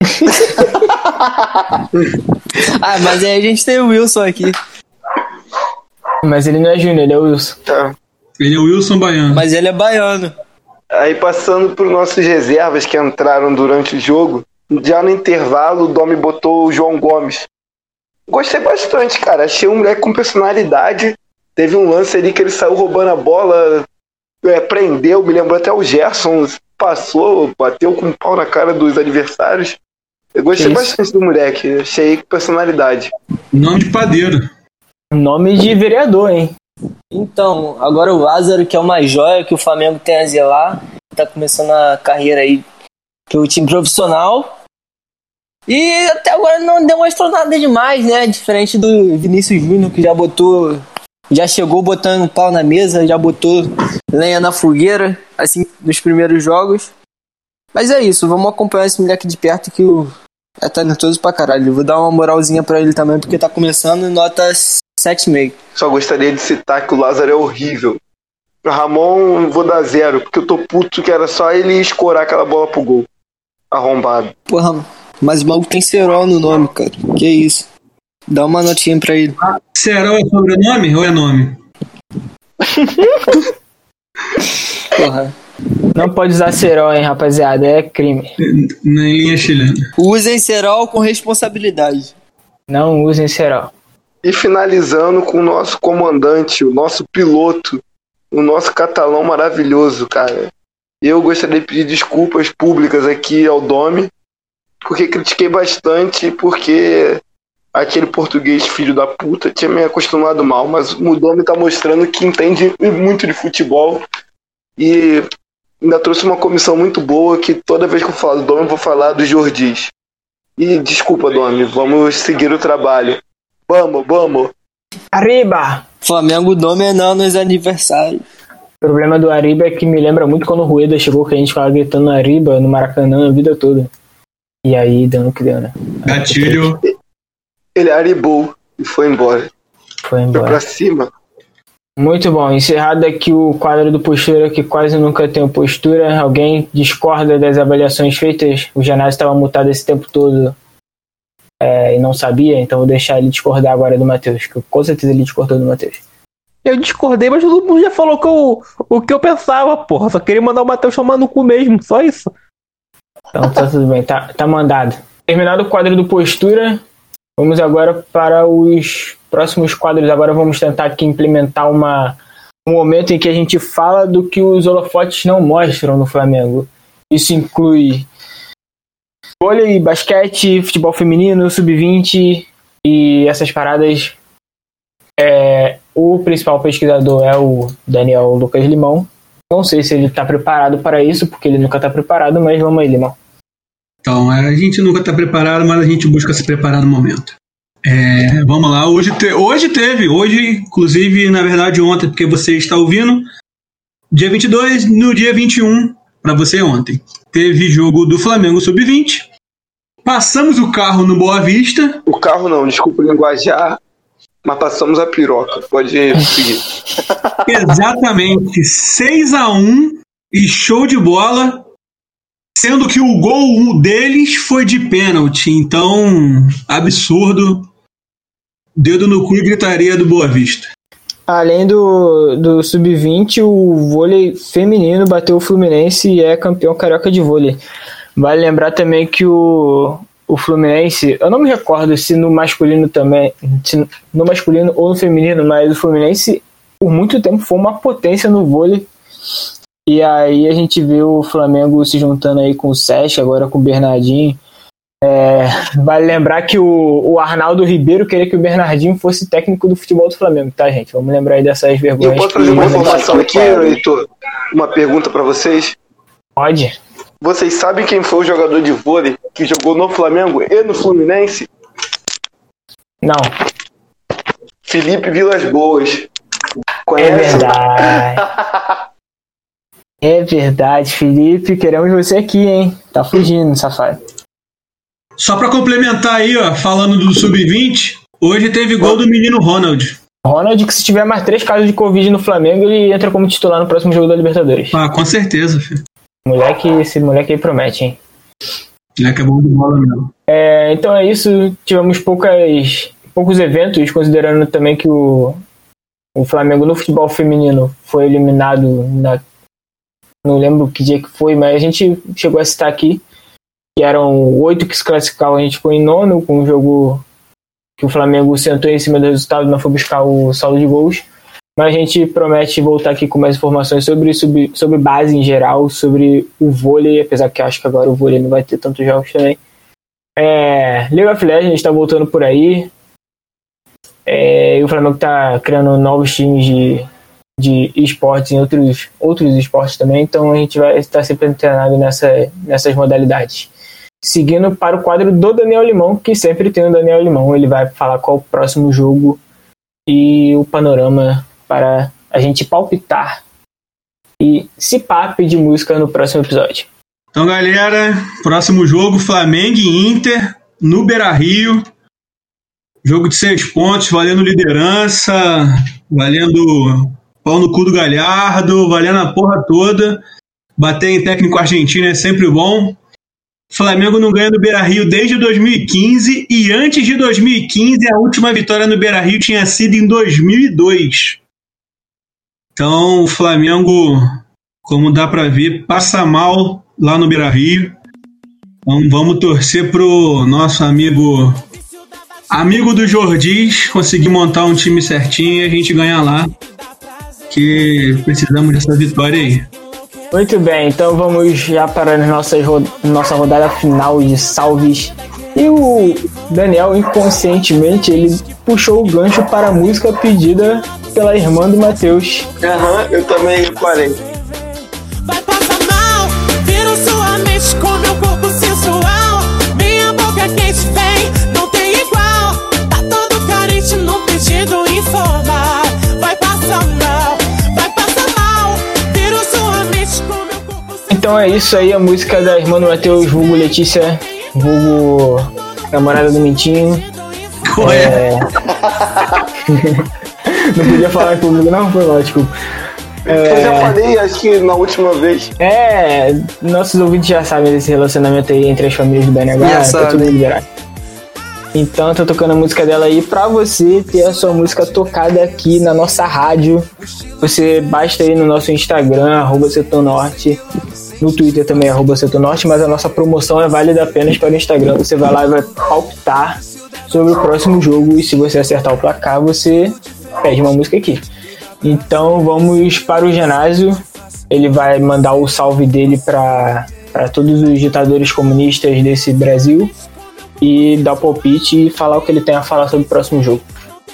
Ah, mas aí a gente tem o Wilson aqui. Mas ele não é Júnior, ele é o Wilson. Tá. Ele é o Wilson Baiano. Mas ele é baiano. Aí passando para os nossos reservas que entraram durante o jogo, já no intervalo o Domi botou o João Gomes. Gostei bastante, cara. Achei um moleque com personalidade. Teve um lance ali que ele saiu roubando a bola, é, prendeu, me lembrou até o Gerson, passou, bateu com um pau na cara dos adversários. Eu gostei bastante do moleque, achei com personalidade. Nome de padeiro. Nome de vereador, hein? Então, agora o Lázaro, que é uma joia que o Flamengo tem a zelar, tá começando a carreira aí pelo time profissional. E até agora não demonstrou nada demais, né? Diferente do Vinícius Júnior, que já botou. Já chegou botando pau na mesa, já botou lenha na fogueira, assim, nos primeiros jogos. Mas é isso, vamos acompanhar esse moleque de perto que o. É talentoso pra caralho. Vou dar uma moralzinha pra ele também, porque tá começando nota 7,5. Só gostaria de citar que o Lázaro é horrível. O Ramon, vou dar zero, porque eu tô puto que era só ele escorar aquela bola pro gol. Arrombado. Porra, mas o maluco tem Serol no nome, cara. Que isso. Dá uma notinha pra ele. Será é sobrenome ou é nome? Porra. Não pode usar cerol, hein, rapaziada. É crime. Nem linha chilena. Usem Serol com responsabilidade. Não usem cerol. E finalizando com o nosso comandante, o nosso piloto, o nosso catalão maravilhoso, cara. Eu gostaria de pedir desculpas públicas aqui ao Domi, porque critiquei bastante, porque aquele português filho da puta tinha me acostumado mal, mas o Domi tá mostrando que entende muito de futebol e ainda trouxe uma comissão muito boa que toda vez que eu falo do Domi eu vou falar do Jordis. E desculpa, Domi, vamos seguir o trabalho. Vamos, vamos. Arriba! Flamengo dominando nos aniversários. O problema do Ariba é que me lembra muito quando o Rueda chegou, que a gente ficava gritando Ariba no Maracanã a vida toda. E aí no que deu, né? Gatilho. Ele aribou e foi embora. Foi Foi embora. pra cima. Muito bom. Encerrado aqui o quadro do postura, que quase nunca tem postura. Alguém discorda das avaliações feitas? O Janásio estava mutado esse tempo todo é, e não sabia, então vou deixar ele discordar agora do Matheus, que com certeza ele discordou do Matheus. Eu discordei, mas todo mundo já falou que eu, o que eu pensava, porra. Só queria mandar o Matheus tomar no cu mesmo, só isso. Então tá tudo bem, tá, tá mandado. Terminado o quadro do postura, vamos agora para os próximos quadros. Agora vamos tentar aqui implementar uma, um momento em que a gente fala do que os holofotes não mostram no Flamengo. Isso inclui vôlei, basquete, futebol feminino, sub-20 e essas paradas. É, o principal pesquisador é o Daniel Lucas Limão. Não sei se ele está preparado para isso, porque ele nunca está preparado, mas vamos aí, Limão. Então, é, a gente nunca está preparado, mas a gente busca se preparar no momento. É, vamos lá, hoje, te- hoje teve, hoje, inclusive, na verdade, ontem, porque você está ouvindo, dia 22, no dia 21, para você ontem. Teve jogo do Flamengo Sub-20. Passamos o carro no Boa Vista. O carro não, desculpa o linguajar, mas passamos a piroca. Pode seguir. Exatamente, 6 a 1 e show de bola. Sendo que o gol deles foi de pênalti, então absurdo. Dedo no cu e gritaria do Boa Vista. Além do, do sub-20, o vôlei feminino bateu o Fluminense e é campeão carioca de vôlei. Vale lembrar também que o, o Fluminense, eu não me recordo se no masculino também, se no masculino ou no feminino, mas o Fluminense por muito tempo foi uma potência no vôlei. E aí a gente vê o Flamengo se juntando aí com o Sesc, agora com o Bernardinho. É, vale lembrar que o, o Arnaldo Ribeiro queria que o Bernardinho fosse técnico do futebol do Flamengo, tá, gente? Vamos lembrar aí dessas E eu vergonhas. posso trazer uma informação aqui, Heitor? Uma pergunta pra vocês. Pode? Vocês sabem quem foi o jogador de vôlei que jogou no Flamengo e no Fluminense? Não, Felipe Vilas Boas. é Conhece? verdade. É verdade, Felipe. Queremos você aqui, hein? Tá fugindo, safado. Só pra complementar aí, ó, falando do Sub-20, hoje teve gol do menino Ronald. Ronald, que se tiver mais três casos de Covid no Flamengo, ele entra como titular no próximo jogo da Libertadores. Ah, com certeza, filho. Moleque, esse moleque aí promete, hein? Moleque é bom de bola mesmo. É, então é isso. Tivemos poucas, poucos eventos, considerando também que o, o Flamengo no futebol feminino foi eliminado na. Não lembro que dia que foi, mas a gente chegou a citar aqui que eram oito que se classificavam, a gente ficou em nono com um jogo que o Flamengo sentou em cima do resultado, não foi buscar o saldo de gols. Mas a gente promete voltar aqui com mais informações sobre, sobre, sobre base em geral, sobre o vôlei, apesar que acho que agora o vôlei não vai ter tantos jogos também. É, League of Legends está voltando por aí. É, e o Flamengo está criando novos times de, de esportes em outros, outros esportes também, então a gente vai estar sempre antenado nessa, nessas modalidades. Seguindo para o quadro do Daniel Limão, que sempre tem o Daniel Limão, ele vai falar qual o próximo jogo e o panorama para a gente palpitar e se pá pedir música no próximo episódio. Então, galera, próximo jogo: Flamengo e Inter no Beira Rio. Jogo de seis pontos, valendo liderança, valendo pau no cu do Galhardo, valendo a porra toda. Bater em técnico argentino é sempre bom. Flamengo não ganha no Beira Rio desde 2015 e antes de 2015 a última vitória no Beira Rio tinha sido em 2002. Então o Flamengo, como dá para ver, passa mal lá no Beira Rio. Então vamos torcer pro nosso amigo amigo do Jordis conseguir montar um time certinho e a gente ganhar lá. Que precisamos dessa vitória aí. Muito bem, então vamos já para a nossa, nossa rodada final de salves. E o Daniel, inconscientemente, ele puxou o gancho para a música pedida pela irmã do Matheus. Aham, eu também parei. Vai passar mal, vira sua mente com meu corpo sensual. Minha boca é quente vem, não tem igual. Tá todo carente no pedido informal. Vai passar mal, vai passar mal, vira sua mente com meu corpo sensual. Então é isso aí, a música da irmã do Matheus, vulgo Letícia, vulgo namorada do Mintinho. É... não podia falar em público, não? Foi lá, desculpa. Eu já falei, acho que na última vez. É, nossos ouvintes já sabem desse relacionamento aí entre as famílias do BNH, tá tudo liberado. Então, tô tocando a música dela aí pra você ter a sua música tocada aqui na nossa rádio. Você basta ir no nosso Instagram, arroba Setonorte, no Twitter também, arroba Setonorte, mas a nossa promoção é válida apenas para o Instagram. Você vai lá e vai palpitar sobre o próximo jogo e se você acertar o placar, você pede uma música aqui. Então vamos para o ginásio. Ele vai mandar o salve dele para todos os ditadores comunistas desse Brasil e dar o palpite e falar o que ele tem a falar sobre o próximo jogo.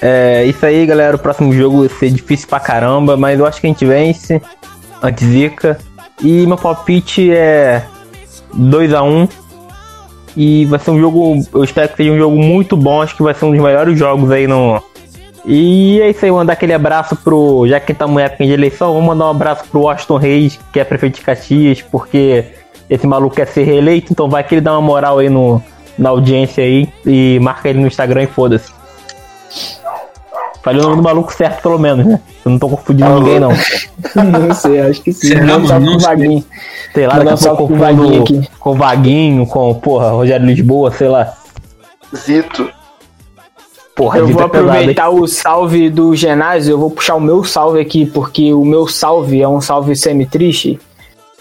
É isso aí, galera. O próximo jogo vai ser difícil pra caramba, mas eu acho que a gente vence. Anti-zica. E meu palpite é 2x1. E vai ser um jogo. Eu espero que seja um jogo muito bom. Acho que vai ser um dos melhores jogos aí no. E é isso aí, mandar aquele abraço pro. Já que estamos em época de eleição, vamos mandar um abraço pro Washington Reis, que é prefeito de Caxias, porque esse maluco quer ser reeleito, então vai que ele dá uma moral aí no, na audiência aí e marca ele no Instagram e foda-se. Falei o nome do maluco certo, pelo menos, né? Eu não tô confundindo ninguém, não. não sei, acho que sim. Será, mano? Não pro sei. Vaguinho. Sei lá, daqui um a pouco Vaguinho confundo aqui. com Vaguinho, com, porra, Rogério Lisboa, sei lá. Zito. Porra, Eu vou é aproveitar o salve do ginásio, eu vou puxar o meu salve aqui, porque o meu salve é um salve semi-triste.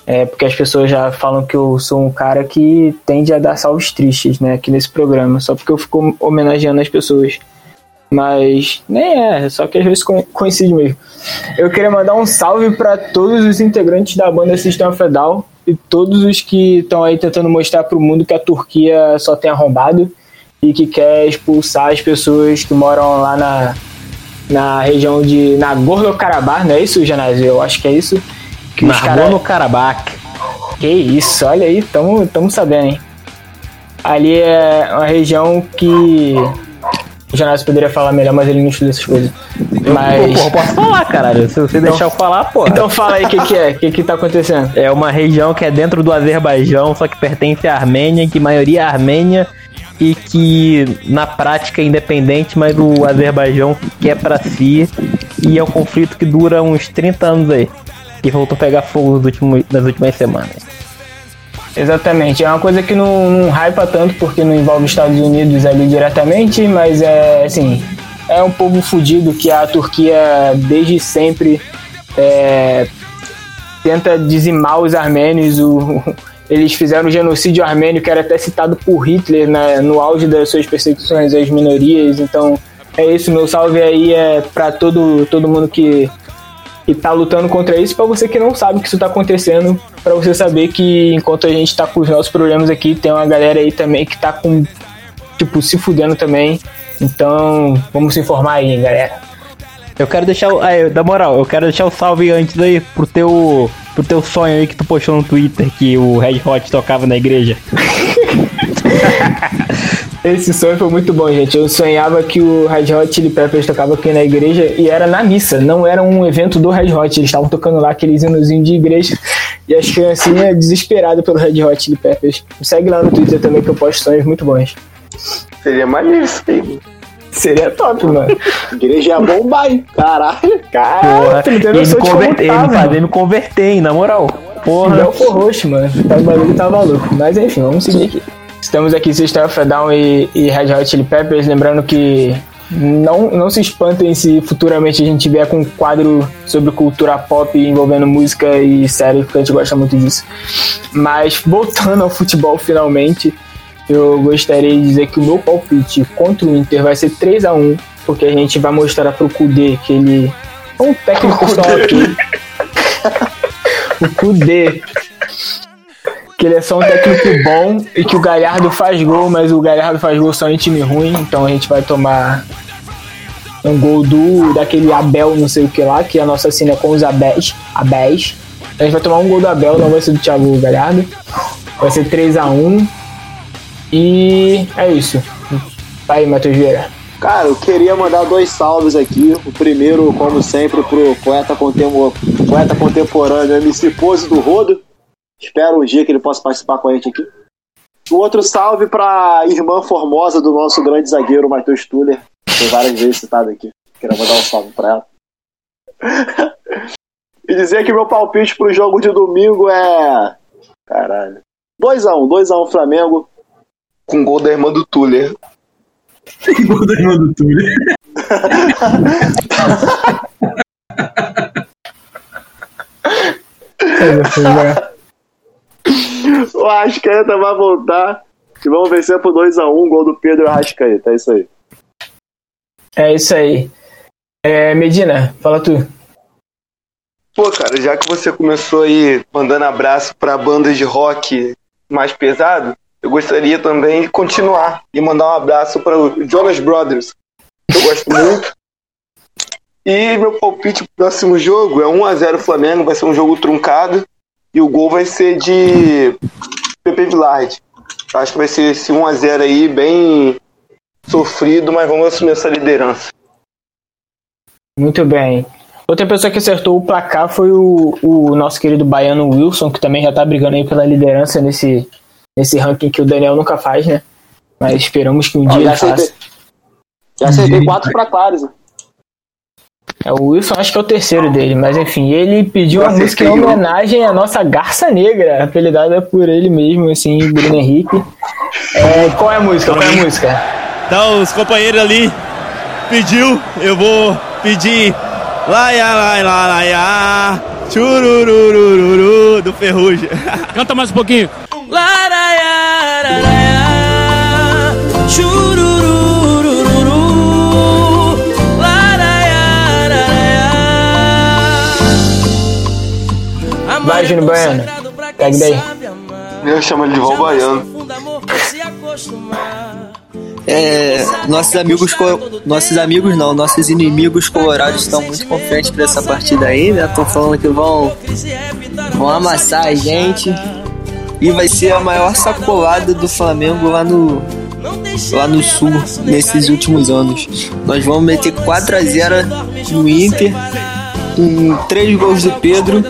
É, porque as pessoas já falam que eu sou um cara que tende a dar salves tristes, né, aqui nesse programa, só porque eu fico homenageando as pessoas. Mas nem é, só que às vezes co- coincide mesmo. Eu queria mandar um salve para todos os integrantes da banda System of a Down e todos os que estão aí tentando mostrar para o mundo que a Turquia só tem arrombado e que quer expulsar as pessoas que moram lá na, na região de Nagorno-Karabakh, não é isso, Janásio? Eu acho que é isso. Que os caras Nagorno Karabakh. que isso, olha aí, tamo, tamo sabendo, hein? Ali é uma região que o Janásio poderia falar melhor, mas ele não estuda essas coisas. Mas. Porra, posso falar, caralho. Se você deixar eu falar, porra. Então fala aí o que, que é, o que, que tá acontecendo. É uma região que é dentro do Azerbaijão, só que pertence à Armênia, que a maioria é armênia e que na prática é independente, mas o Azerbaijão quer para si e é um conflito que dura uns 30 anos aí. E voltou a pegar fogo nos últimos, nas últimas semanas. Exatamente, é uma coisa que não, não hypa tanto porque não envolve os Estados Unidos ali diretamente, mas é assim, é um povo fudido que a Turquia desde sempre é, tenta dizimar os armênios. O, eles fizeram o genocídio armênio que era até citado por Hitler né, no auge das suas perseguições às minorias. Então é isso, meu salve aí é para todo, todo mundo que que tá lutando contra isso, para você que não sabe que isso tá acontecendo, para você saber que enquanto a gente tá com os nossos problemas aqui, tem uma galera aí também que tá com tipo se fudendo também. Então, vamos se informar aí, galera. Eu quero deixar, aí, da moral, eu quero deixar o salve antes aí pro teu pro teu sonho aí que tu postou no Twitter que o Red Hot tocava na igreja. Esse sonho foi muito bom, gente. Eu sonhava que o Red Hot Chili Peppers tocava aqui na igreja e era na missa, não era um evento do Red Hot. Eles estavam tocando lá aqueles hinozinhos de igreja e as criancinhas desesperadas pelo Red Hot Chili Peppers. Me segue lá no Twitter também que eu posto sonhos muito bons. Seria maneiro isso aí. Seria top, mano. Igreja hein? Caralho. Caralho, Porra, ele me como converter, ele tá, mano. fazer me converter, hein, na moral. Porra. Não for roxo, mano. Tá, o bagulho tá maluco. Mas enfim, vamos seguir aqui. Estamos aqui System of Down e, e Red Hot Chili Peppers. Lembrando que não, não se espantem se futuramente a gente vier com um quadro sobre cultura pop envolvendo música e série, porque a gente gosta muito disso. Mas voltando ao futebol finalmente, eu gostaria de dizer que o meu palpite contra o Inter vai ser 3 a 1 porque a gente vai mostrar pro Kudê que ele é um técnico só aqui. o Kudê que ele é só um técnico bom e que o Galhardo faz gol, mas o Galhardo faz gol só em time ruim, então a gente vai tomar um gol do daquele Abel, não sei o que lá, que a nossa cena é com os Abés, Abés. A gente vai tomar um gol do Abel, não vai ser do Thiago Galhardo. Vai ser 3 a 1 E é isso. Vai aí, Matheus Vieira. Cara, eu queria mandar dois salves aqui. O primeiro, como sempre, pro poeta, poeta contemporâneo MC Pose do Rodo. Espero um dia que ele possa participar com a gente aqui. O outro salve pra irmã formosa do nosso grande zagueiro, Matheus Tuller. Foi várias vezes citado aqui. Queria mandar um salve pra ela. e dizer que meu palpite pro jogo de domingo é. Caralho. 2x1, 2x1 Flamengo. Com gol da irmã do Tuller. Gol da irmã do Túlio. O Arrascaeta vai voltar. E vamos vencer por 2x1, gol do Pedro Arrascaeta. É isso aí. É isso aí. É, Medina, fala tu. Pô, cara, já que você começou aí mandando abraço pra bandas de rock mais pesado, eu gostaria também de continuar e mandar um abraço para o Jonas Brothers. que Eu gosto muito. E meu palpite pro próximo jogo é 1x0 Flamengo, vai ser um jogo truncado. E o gol vai ser de Pepe Villard. Acho que vai ser esse 1x0 aí, bem sofrido, mas vamos assumir essa liderança. Muito bem. Outra pessoa que acertou o placar foi o, o nosso querido baiano Wilson, que também já tá brigando aí pela liderança nesse, nesse ranking que o Daniel nunca faz, né? Mas esperamos que um Ó, dia ele faça. já acertei 4 pra Clares. É, o Wilson acho que é o terceiro dele, mas enfim, ele pediu uma música em homenagem à nossa Garça Negra, apelidada por ele mesmo, assim, Bruno Henrique. É, qual é a música? Qual é a música? Então, os companheiros ali pediu, eu vou pedir Laia, laia, laia, laia, churururururu do Ferrugem. Canta mais um pouquinho. Vai, Júnior Baiano. Pega daí. Eu chamo ele de Val Baiano. É, nossos amigos, nossos amigos não, nossos inimigos colorados estão muito confiantes pra essa partida aí, né? Estão falando que vão, vão amassar a gente e vai ser a maior sacolada do Flamengo lá no lá no sul nesses últimos anos. Nós vamos meter 4 a 0 no Inter com três gols do Pedro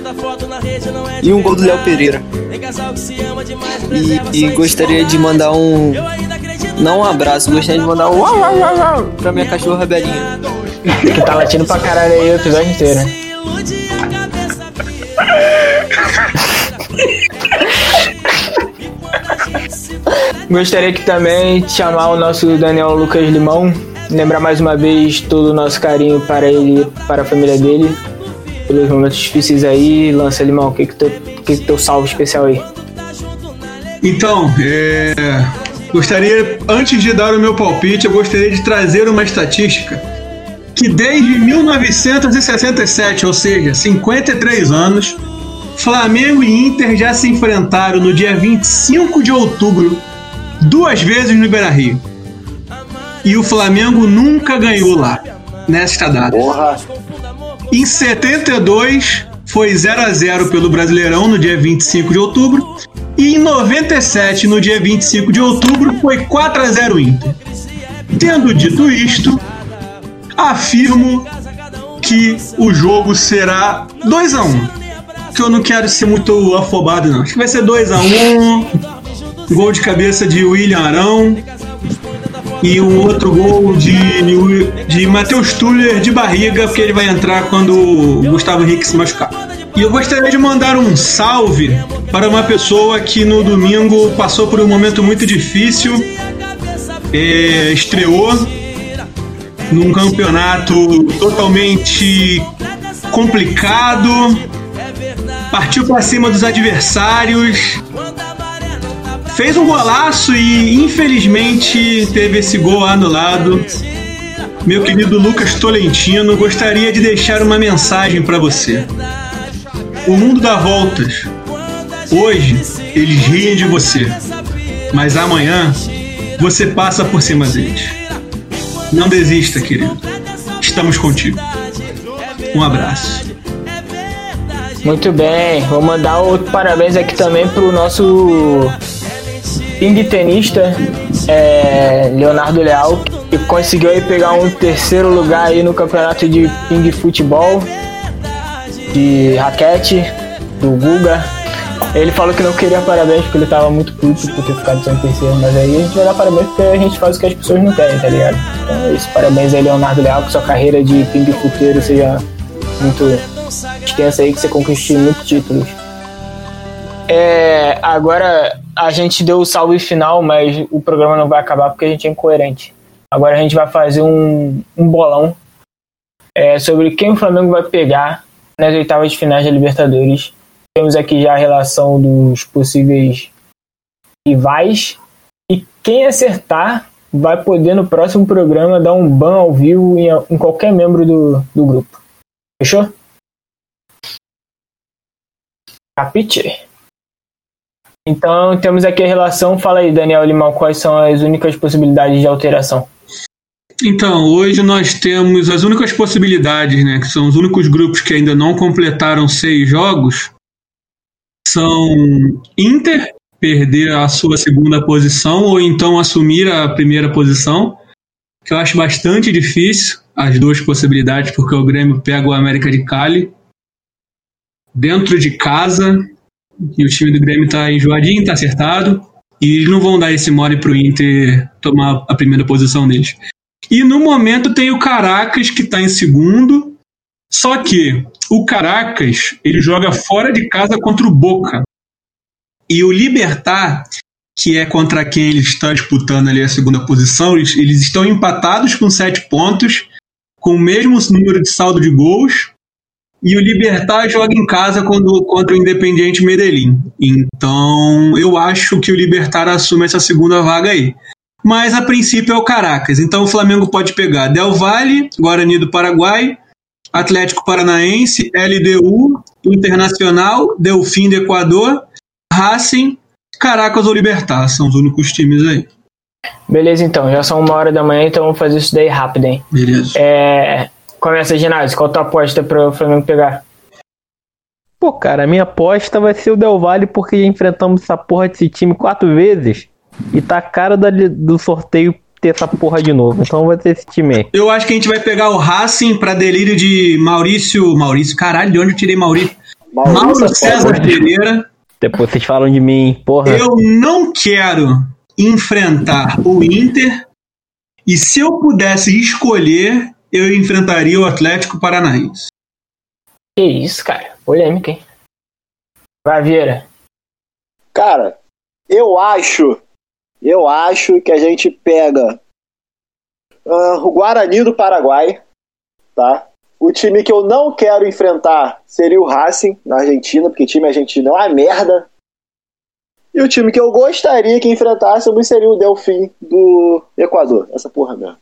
e um gol do Léo Pereira. E, e gostaria de mandar um Não um abraço, gostaria de mandar um pra minha cachorra Belinha. Que tá latindo pra caralho aí o episódio inteiro. Gostaria que também de chamar o nosso Daniel Lucas Limão, lembrar mais uma vez todo o nosso carinho para ele, para a família dele, pelos momentos difíceis aí. Lança Limão, o que que teu, que que teu salve especial aí? Então, é, gostaria, antes de dar o meu palpite, eu gostaria de trazer uma estatística que desde 1967, ou seja, 53 anos, Flamengo e Inter já se enfrentaram no dia 25 de outubro, duas vezes no Beira-Rio. E o Flamengo nunca ganhou lá, nesta data. Porra. Em 72 foi 0 a 0 pelo Brasileirão no dia 25 de outubro e em 97 no dia 25 de outubro foi 4 a 0 Inter. Tendo dito isto, afirmo que o jogo será 2 a 1. Que eu não quero ser muito afobado não. Acho que vai ser 2 a 1. Gol de cabeça de William Arão e um outro gol de, de Matheus Tuller de barriga, porque ele vai entrar quando o Gustavo Henrique se machucar. E eu gostaria de mandar um salve para uma pessoa que no domingo passou por um momento muito difícil, é, estreou num campeonato totalmente complicado, partiu para cima dos adversários, fez um golaço e infelizmente teve esse gol anulado. Meu querido Lucas Tolentino, gostaria de deixar uma mensagem para você. O mundo dá voltas. Hoje eles riem de você, mas amanhã você passa por cima deles. Não desista, querido. Estamos contigo. Um abraço. Muito bem, vou mandar outro parabéns aqui também pro nosso ping tenista é, Leonardo Leal, que conseguiu aí pegar um terceiro lugar aí no campeonato de ping futebol de raquete do Guga. Ele falou que não queria parabéns porque ele tava muito puto por ter ficado só em terceiro, mas aí a gente vai dar parabéns porque a gente faz o que as pessoas não querem, tá ligado? Então é isso, parabéns aí Leonardo Leal, que sua carreira de ping futeiro seja muito extensa aí, que você conquiste muitos títulos. É, agora a gente deu o salve final, mas o programa não vai acabar porque a gente é incoerente. Agora a gente vai fazer um, um bolão é, sobre quem o Flamengo vai pegar nas oitavas de finais da Libertadores. Temos aqui já a relação dos possíveis rivais. E quem acertar vai poder no próximo programa dar um ban ao vivo em, em qualquer membro do, do grupo. Fechou? Capite? Então temos aqui a relação. Fala aí, Daniel Limão, quais são as únicas possibilidades de alteração? Então, hoje nós temos as únicas possibilidades, né, que são os únicos grupos que ainda não completaram seis jogos, são Inter perder a sua segunda posição ou então assumir a primeira posição, que eu acho bastante difícil, as duas possibilidades, porque o Grêmio pega o América de Cali dentro de casa, e o time do Grêmio tá enjoadinho, tá acertado, e eles não vão dar esse mole pro Inter tomar a primeira posição deles. E no momento tem o Caracas que está em segundo. Só que o Caracas ele joga fora de casa contra o Boca. E o Libertar, que é contra quem ele está disputando ali a segunda posição, eles, eles estão empatados com sete pontos, com o mesmo número de saldo de gols. E o Libertar joga em casa quando, contra o Independiente Medellín. Então eu acho que o Libertar assume essa segunda vaga aí mas a princípio é o Caracas. Então o Flamengo pode pegar Del Valle, Guarani do Paraguai, Atlético Paranaense, LDU, Internacional, Delfim do Equador, Racing, Caracas ou Libertar. São os únicos times aí. Beleza, então. Já são uma hora da manhã, então vamos fazer isso daí rápido, hein? Beleza. É... Começa, Ginásio. Qual a tua aposta para o Flamengo pegar? Pô, cara, a minha aposta vai ser o Del Valle porque já enfrentamos essa porra desse time quatro vezes. E tá a cara da, do sorteio ter essa porra de novo. Então vai ter esse time aí. Eu acho que a gente vai pegar o Racing pra delírio de Maurício. Maurício, caralho, de onde eu tirei Maurício? Maurício Mauro César Pereira. Depois vocês falam de mim, porra. Eu não quero enfrentar o Inter. E se eu pudesse escolher, eu enfrentaria o Atlético Paranaense. Que isso, cara. Polêmica, hein? Vai, Vieira. Cara, eu acho, eu acho que a gente pega ah, o Guarani do Paraguai, tá? O time que eu não quero enfrentar seria o Racing, na Argentina, porque time argentino é uma merda. E o time que eu gostaria que enfrentássemos seria o Delfim do Equador. Essa porra mesmo.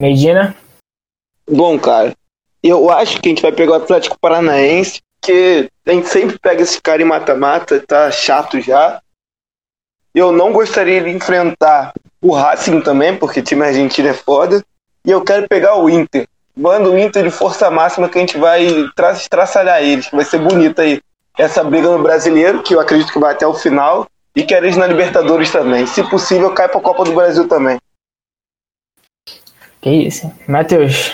Medina. Bom, cara, eu acho que a gente vai pegar o Atlético Paranaense, que a gente sempre pega esse cara em mata-mata, tá chato já. Eu não gostaria de enfrentar o Racing também, porque time argentino é foda. E eu quero pegar o Inter. Manda o Inter de força máxima que a gente vai tra traçalhar eles. Vai ser bonita aí essa briga no brasileiro, que eu acredito que vai até o final. E quero eles na Libertadores também. Se possível, cai pra Copa do Brasil também. Que isso. Matheus.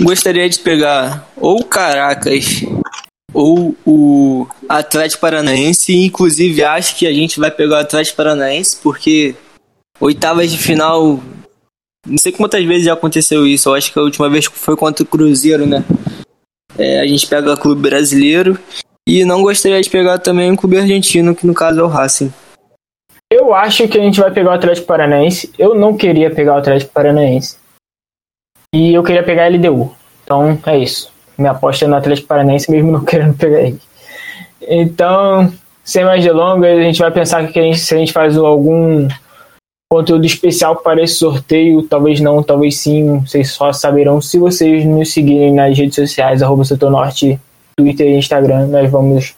Gostaria de pegar ou o Caracas ou o Atlético Paranaense. Inclusive, acho que a gente vai pegar o Atlético Paranaense, porque oitavas de final. Não sei quantas vezes já aconteceu isso. Eu acho que a última vez foi contra o Cruzeiro, né? É, a gente pega o clube brasileiro. E não gostaria de pegar também um clube argentino, que no caso é o Racing. Eu acho que a gente vai pegar o Atlético Paranaense. Eu não queria pegar o Atlético Paranaense. E eu queria pegar a LDU. Então é isso. Minha aposta é no Atlético Paranaense, mesmo não querendo pegar ele. Então, sem mais delongas, a gente vai pensar que a gente, se a gente faz algum conteúdo especial para esse sorteio, talvez não, talvez sim, vocês só saberão se vocês nos seguirem nas redes sociais, arroba Norte, Twitter e Instagram, nós vamos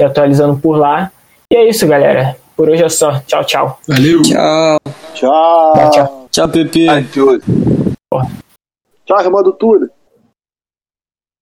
atualizando por lá. E é isso, galera. Por hoje é só. Tchau, tchau. Valeu. Tchau. Tchau. Tchau, tchau. Tchau, Pepe. Ai. Tchau, irmão do tudo.